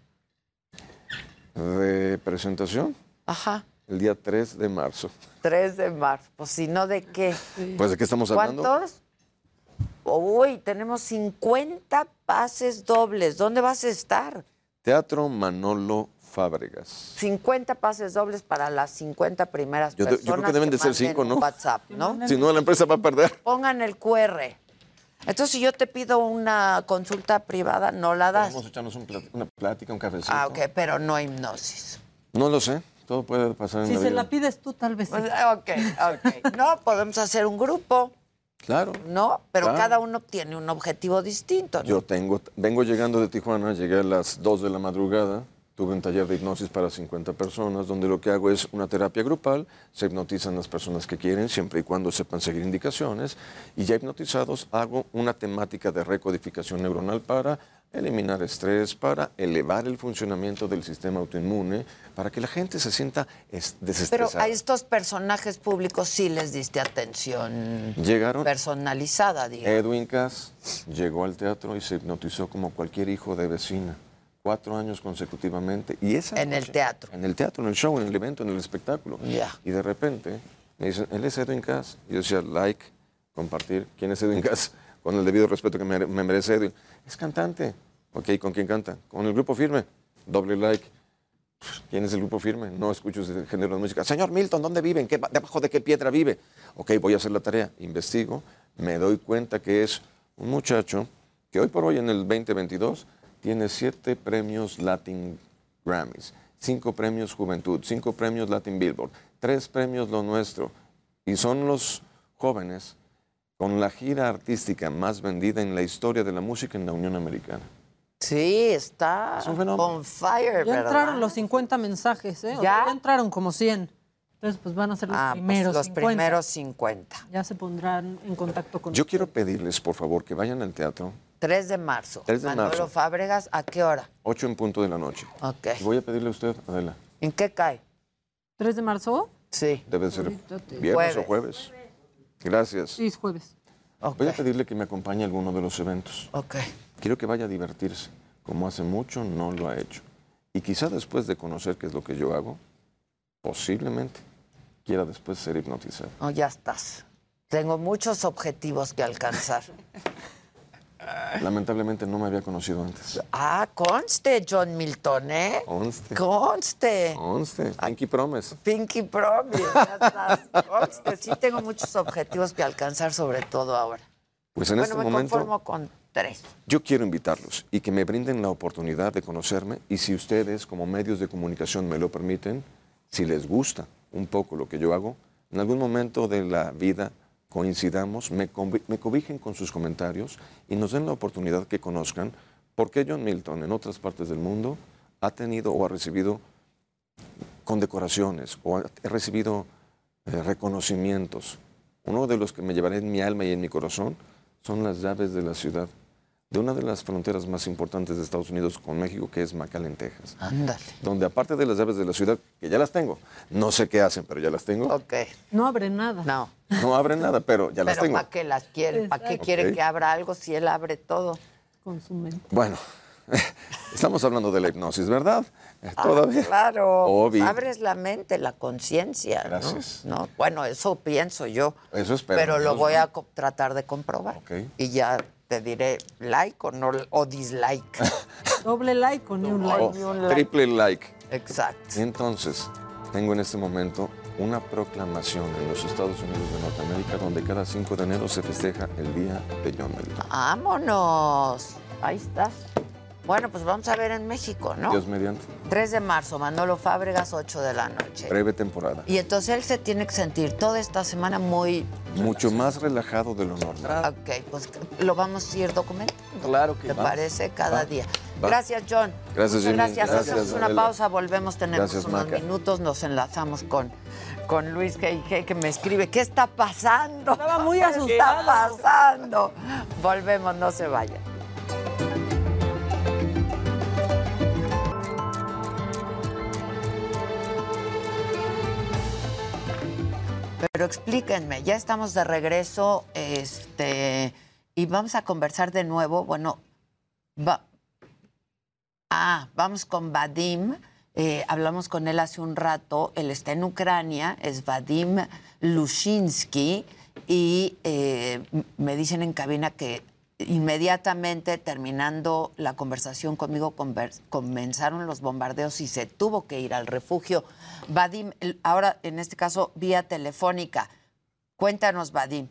De presentación, Ajá, el día 3 de marzo. 3 de marzo. Pues si no, ¿de qué? Pues de qué estamos hablando. ¿Cuántos? Uy, tenemos 50 pases dobles. ¿Dónde vas a estar? Teatro Manolo Fábregas. 50 pases dobles para las 50 primeras Yo, personas. yo creo que deben de ser manden cinco, un ¿no? WhatsApp, ¿no? Si no, la empresa va a perder. Pongan el QR. Entonces, si yo te pido una consulta privada, no la das. Vamos a echarnos un plat- una plática, un cafecito. Ah, ok, pero no hipnosis. No lo sé. Todo puede pasar en Si la se vida. la pides tú, tal vez sí. Pues, ok, ok. No, podemos hacer un grupo, Claro. ¿no? Pero Claro. cada uno tiene un objetivo distinto, ¿no? Yo tengo, vengo llegando de Tijuana, llegué a las 2 de la madrugada, tuve un taller de hipnosis para 50 personas, donde lo que hago es una terapia grupal, se hipnotizan las personas que quieren, siempre y cuando sepan seguir indicaciones, y ya hipnotizados hago una temática de recodificación neuronal para eliminar estrés, para elevar el funcionamiento del sistema autoinmune, para que la gente se sienta es- Pero desestresada. a estos personajes públicos sí les diste atención Llegaron personalizada, digamos. Edwin Cass llegó al teatro y se hipnotizó como cualquier hijo de vecina. Cuatro años consecutivamente. Y esa En el noche- teatro. En el teatro, en el show, en el evento, en el espectáculo. Ya. Y de repente me dicen, él es Edwin Cass. Y yo decía, like, compartir. ¿Quién es Edwin Cass? Con el debido respeto que me, me merece Edwin. Es cantante. Ok, ¿con quién canta? Con el grupo firme. Doble like. ¿Quién es el grupo firme? No escucho ese género de música. Señor Milton, ¿dónde vive? ¿En qué- ¿Debajo de qué piedra vive? Ok, voy a hacer la tarea. Investigo. Me doy cuenta que es un muchacho que hoy por hoy en el 2022 tiene siete premios Latin Grammys, cinco premios Juventud, cinco premios Latin Billboard, tres premios Lo Nuestro. Y son los jóvenes con la gira artística más vendida en la historia de la música en la Unión Americana. Sí, está on fire, Ya ¿verdad? entraron los 50 mensajes, ¿eh? O ¿Ya? sea, ya entraron como 100. Entonces, pues van a ser los Ah, pues, primeros los 50. primeros 50. Ya se pondrán en contacto con Yo quiero pedirles, por favor, que vayan al teatro, 3 de marzo. 3 de Manolo marzo. Fábregas, ¿a qué hora? 8 en punto de la noche. Ok. Y voy a pedirle a usted, Adela, ¿En qué cae? ¿3 de marzo? Sí. debe ser viernes o jueves. Gracias. Sí, es jueves. Voy a pedirle que me acompañe a alguno de los eventos. Ok. Quiero que vaya a divertirse, como hace mucho no lo ha hecho. Y quizá después de conocer qué es lo que yo hago, posiblemente quiera después ser hipnotizado. No, ya estás. Tengo muchos objetivos que alcanzar. Lamentablemente no me había conocido antes. Ah, conste, John Milton, ¿eh? Conste. Conste. Conste. Pinky Promise. Pinky Promise, ya estás. Conste. Sí tengo muchos objetivos que alcanzar, sobre todo ahora. Pues en bueno, este me momento conformo con tres. yo quiero invitarlos y que me brinden la oportunidad de conocerme y si ustedes como medios de comunicación me lo permiten, si les gusta un poco lo que yo hago, en algún momento de la vida coincidamos, me, me cobijen con sus comentarios y nos den la oportunidad que conozcan por qué John Milton en otras partes del mundo ha tenido o ha recibido condecoraciones o ha recibido eh, reconocimientos. Uno de los que me llevaré en mi alma y en mi corazón son las llaves de la ciudad, de una de las fronteras más importantes de Estados Unidos con México, que es McAllen, Texas. Ándale. Donde aparte de las llaves de la ciudad, que ya las tengo, no sé qué hacen, pero ya las tengo. Ok. No abre nada. No. No abren nada, pero ya las Pero tengo. ¿para qué las quiere? ¿Para qué quiere que abra algo si él abre todo? Con su mente. Bueno, estamos hablando de la hipnosis, ¿verdad? Eh, Ah, Todavía. claro. Obvio. Abres la mente, la conciencia. Gracias. ¿no? Bueno, eso pienso yo. Eso espero. Pero lo voy a tratar de comprobar. Ok. Y ya te diré like o, no, o dislike. Doble like o ni un like. Oh, ni un like. triple like. Exacto. Y entonces, tengo en este momento una proclamación en los Estados Unidos de Norteamérica donde cada 5 de enero se festeja el Día de John Milton. Vámonos. Ahí estás. Bueno, pues vamos a ver en México, ¿no? Dios mediante. 3 de marzo, Manolo Fábregas, 8 de la noche. Breve temporada. Y entonces él se tiene que sentir toda esta semana muy... Mucho más relajado de lo normal. Ok, pues lo vamos a ir documentando. Claro que ¿Te va. parece? Cada Va. día. Va. Gracias, John. Gracias, Jimmy. Gracias. Gracias, Hacemos una Adela. pausa, volvemos, tenemos Gracias, unos Maca. minutos, nos enlazamos con, con Luis que, que me escribe, ¿qué está pasando? Estaba muy ¿Qué está asustado. pasando? Volvemos, no se vayan. Pero explíquenme, ya estamos de regreso, este, y vamos a conversar de nuevo. Bueno, va- ah, vamos con Vadim. eh, hablamos con él hace un rato. Él está en Ucrania, es Vadim Lushinsky, y eh, me dicen en cabina que inmediatamente terminando la conversación conmigo comenzaron los bombardeos y se tuvo que ir al refugio. Vadim, ahora en este caso vía telefónica. Cuéntanos, Vadim.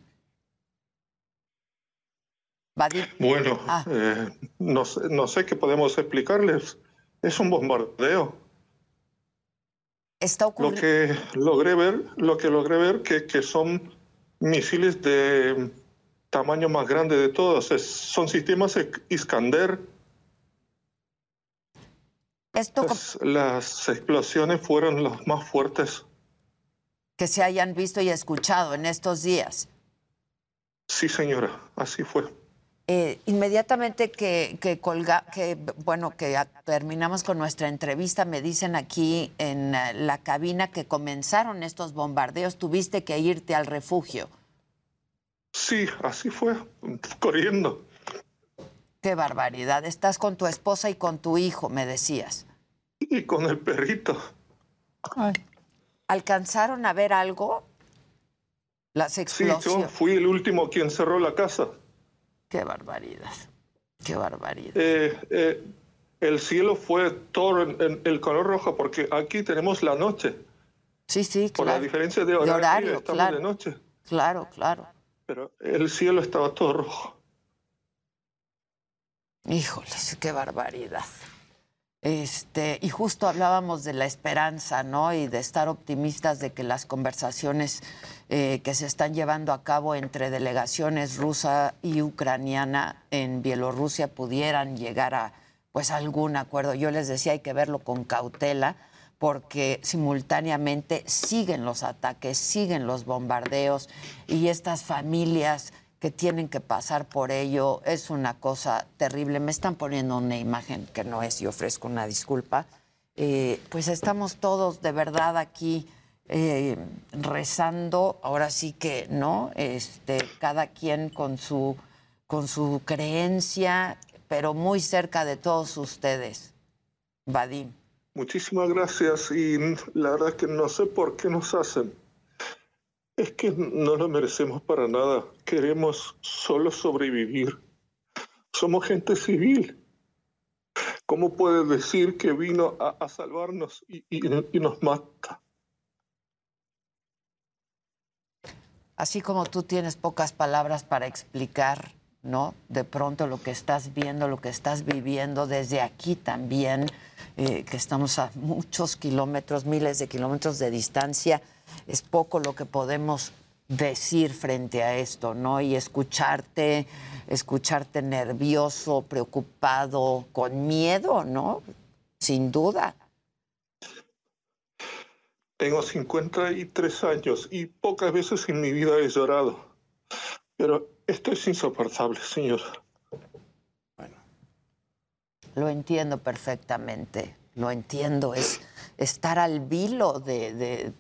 Vadim. Bueno, Ah. eh, no, sé, no sé qué podemos explicarles. Es un bombardeo. Está Lo que logré ver, lo que logré ver que, que son misiles de tamaño más grande de todos. Es- son sistemas Isk- Iskander. Esto Pues, las explosiones fueron las más fuertes. que se hayan visto y escuchado en estos días. Sí, señora, así fue. Eh, inmediatamente que, que colga, que bueno, que terminamos con nuestra entrevista, me dicen aquí en eh, la cabina que comenzaron estos bombardeos, tuviste que irte al refugio. Sí, así fue, corriendo. Qué barbaridad. Estás con tu esposa y con tu hijo, me decías. Y con el perrito. ¿Alcanzaron a ver algo? Las Sí, explosiones. yo fui el último quien cerró la casa. Qué barbaridad. Qué barbaridad. Eh, eh, el cielo fue todo en, en el color rojo porque aquí tenemos la noche. Sí, sí, Por claro. la diferencia de De horario, horario, estamos claro. de noche. Claro, claro. Pero el cielo estaba todo rojo. Híjoles, qué barbaridad. Este, y justo hablábamos de la esperanza, ¿no? Y de estar optimistas de que las conversaciones eh, que se están llevando a cabo entre delegaciones rusa y ucraniana en Bielorrusia pudieran llegar a pues algún acuerdo. Yo les decía hay que verlo con cautela porque simultáneamente siguen los ataques, siguen los bombardeos y estas familias que tienen que pasar por ello es una cosa terrible. Me están poniendo una imagen que no es y ofrezco una disculpa. Eh, pues estamos todos de verdad aquí eh, rezando, ahora sí que, ¿no? Este, cada quien con su, con su creencia, pero muy cerca de todos ustedes. Vadim. Muchísimas gracias y la verdad que no sé por qué nos hacen. Es que no lo merecemos para nada. Queremos solo sobrevivir. Somos gente civil. ¿Cómo puede decir que vino a, salvarnos y nos mata? Así como tú tienes pocas palabras para explicar, ¿no? De pronto lo que estás viendo, lo que estás viviendo desde aquí también, eh, que estamos a muchos kilómetros, miles de kilómetros de distancia, es poco lo que podemos decir frente a esto, ¿no? Y escucharte, escucharte nervioso, preocupado, con miedo, ¿no? Sin duda. Tengo 53 años y pocas veces en mi vida he llorado. Pero esto es insoportable, señor. Lo entiendo perfectamente, lo entiendo. Es estar al vilo de, de-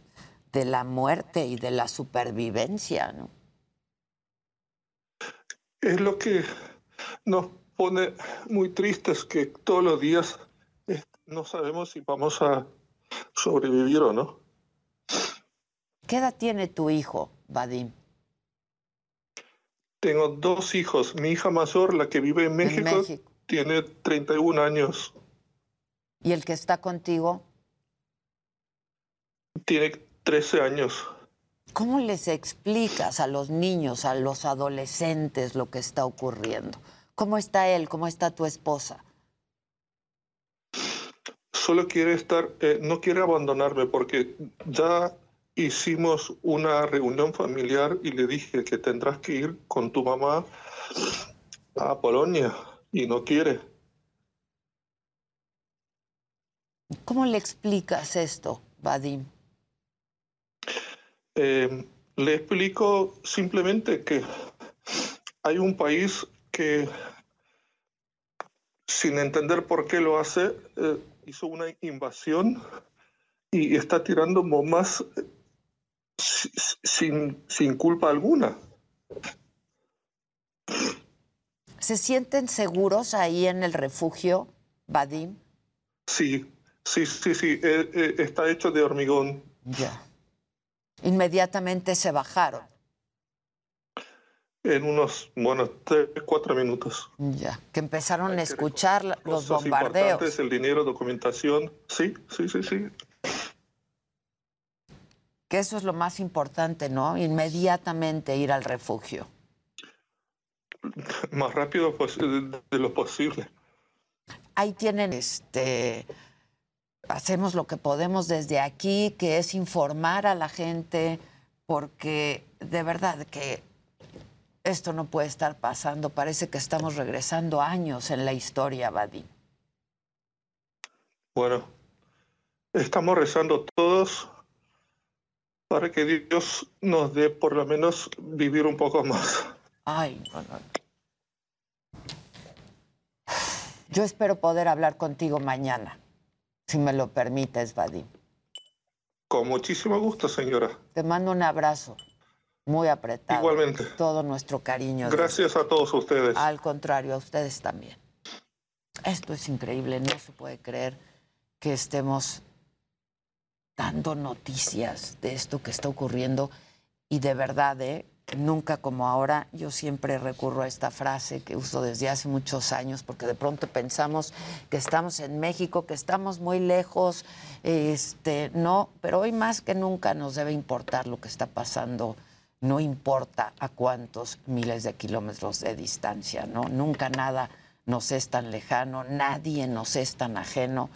de la muerte y de la supervivencia, ¿no? Es lo que nos pone muy tristes que todos los días no sabemos si vamos a sobrevivir o no. ¿Qué edad tiene tu hijo, Vadim? Tengo dos hijos. Mi hija mayor, la que vive en México, México. tiene 31 años. ¿Y el que está contigo? Tiene 13 años. ¿Cómo les explicas a los niños, a los adolescentes lo que está ocurriendo? ¿Cómo está él? ¿Cómo está tu esposa? solo quiere estar, eh, no quiere abandonarme porque ya hicimos una reunión familiar y le dije que tendrás que ir con tu mamá a Polonia y no quiere. ¿Cómo le explicas esto, Vadim? Eh, le explico simplemente que hay un país que, sin entender por qué lo hace, eh, hizo una invasión y está tirando bombas si- sin, sin culpa alguna. ¿Se sienten seguros ahí en el refugio, Vadim? Sí, sí, sí, sí, eh, eh, está hecho de hormigón. Ya. Inmediatamente se bajaron. En unos, bueno, tres, cuatro minutos. Ya. Que empezaron a escuchar la- los bombardeos. el dinero, documentación. Sí, sí, sí, sí. Que eso es lo más importante, ¿no? Inmediatamente ir al refugio. Más rápido pues, de lo posible. Ahí tienen, este, hacemos lo que podemos desde aquí, que es informar a la gente, porque de verdad que esto no puede estar pasando. Parece que estamos regresando años en la historia, Vadim. Bueno, estamos rezando todos para que Dios nos dé por lo menos vivir un poco más. Ay, no, no. Yo espero poder hablar contigo mañana, si me lo permites, Vadim. Con muchísimo gusto, señora. Te mando un abrazo muy apretado. Igualmente. Todo nuestro cariño. Gracias a todos ustedes. Al contrario, a ustedes también. Esto es increíble, no se puede creer que estemos dando noticias de esto que está ocurriendo y de verdad, ¿eh? Nunca como ahora, yo siempre recurro a esta frase que uso desde hace muchos años porque de pronto pensamos que estamos en México, que estamos muy lejos, este, no, pero hoy más que nunca nos debe importar lo que está pasando no importa a cuántos miles de kilómetros de distancia, ¿no? Nunca nada nos es tan lejano, nadie nos es tan ajeno,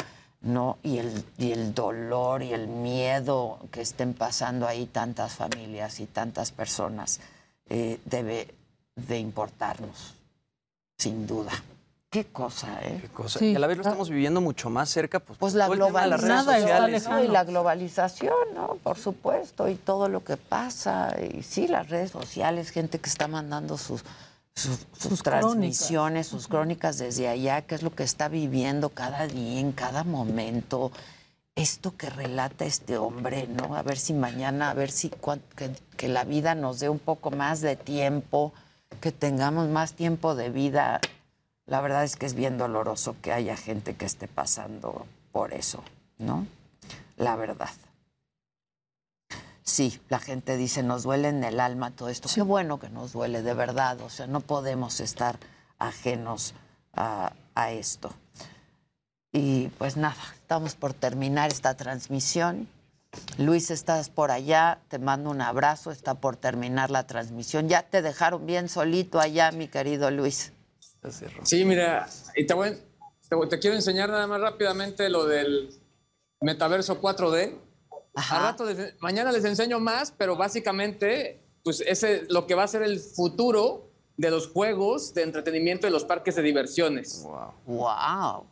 ¿no? Y el, y el dolor y el miedo que estén pasando ahí tantas familias y tantas personas eh, debe de importarnos, sin duda. Qué cosa, ¿eh? Qué cosa. Y a la vez lo estamos viviendo mucho más cerca, pues, Pues la globalización y la globalización, ¿no? Por supuesto, y todo lo que pasa. Y sí, las redes sociales, gente que está mandando sus, sus, sus transmisiones, sus crónicas desde allá, qué es lo que está viviendo cada día, en cada momento. Esto que relata este hombre, ¿no? A ver si mañana, a ver si que la vida nos dé un poco más de tiempo, que tengamos más tiempo de vida. La verdad es que es bien doloroso que haya gente que esté pasando por eso, ¿no? La verdad. Sí, la gente dice, nos duele en el alma todo esto. Qué bueno que nos duele, de verdad. O sea, no podemos estar ajenos a, a esto. Y pues nada, estamos por terminar esta transmisión. Luis, estás por allá, te mando un abrazo, está por terminar la transmisión. Ya te dejaron bien solito allá, mi querido Luis. Sí, mira, y te, voy- te, te quiero enseñar nada más rápidamente lo del metaverso 4D. Al rato les- mañana les enseño más, pero básicamente, pues ese lo que va a ser el futuro de los juegos de entretenimiento de los parques de diversiones. Wow. Wow.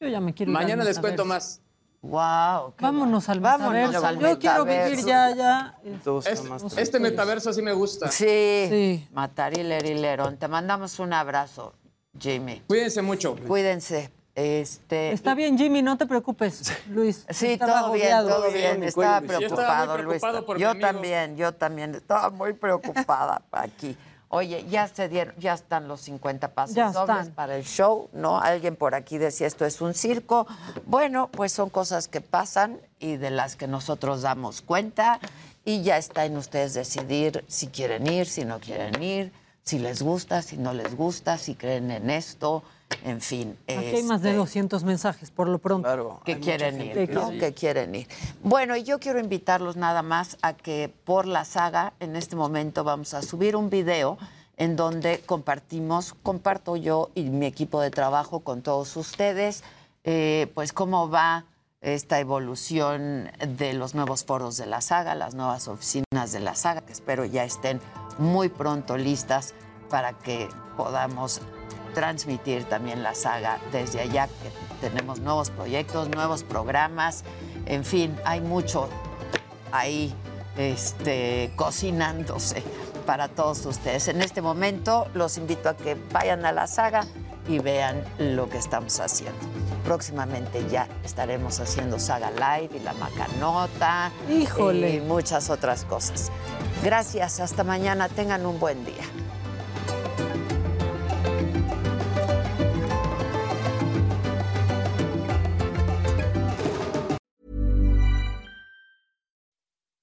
Yo ya me quiero Mañana les cuento más. Wow. Vámonos al Vámonos metaverso. al Yo quiero vivir ya, ya. Es- este metaverso sí me gusta. Sí, Matariler y Lerón. Te mandamos un abrazo, Jimmy. Cuídense mucho. Cuídense. Este, Está bien, Jimmy, no te preocupes, Luis. Sí, todo bien, todo bien. Estaba preocupado, muy Luis. preocupado por mi Yo también, yo también estaba muy preocupada aquí. Oye, ya se dieron, ya están los 50 pasos Ya dobles están. para el show, ¿no? Alguien por aquí decía esto es un circo. Bueno, pues son cosas que pasan y de las que nosotros damos cuenta y ya está en ustedes decidir si quieren ir, si no quieren ir, si les gusta, si no les gusta, si creen en esto, en fin. Aquí hay más de este, 200 mensajes, por lo pronto. que quieren ir, que ¿no? Que quieren ir. Bueno, y yo quiero invitarlos nada más a que por la saga, en este momento vamos a subir un video en donde compartimos, comparto yo y mi equipo de trabajo con todos ustedes, eh, pues cómo va esta evolución de los nuevos foros de la saga, las nuevas oficinas de la saga, que espero ya estén muy pronto listas para que podamos transmitir también la saga desde allá, que tenemos nuevos proyectos, nuevos programas, en fin, hay mucho ahí este, cocinándose para todos ustedes. En este momento los invito a que vayan a la saga y vean lo que estamos haciendo. Próximamente ya estaremos haciendo Saga Live y La Macanota. Híjole. Y muchas otras cosas. Gracias, hasta mañana. Tengan un buen día.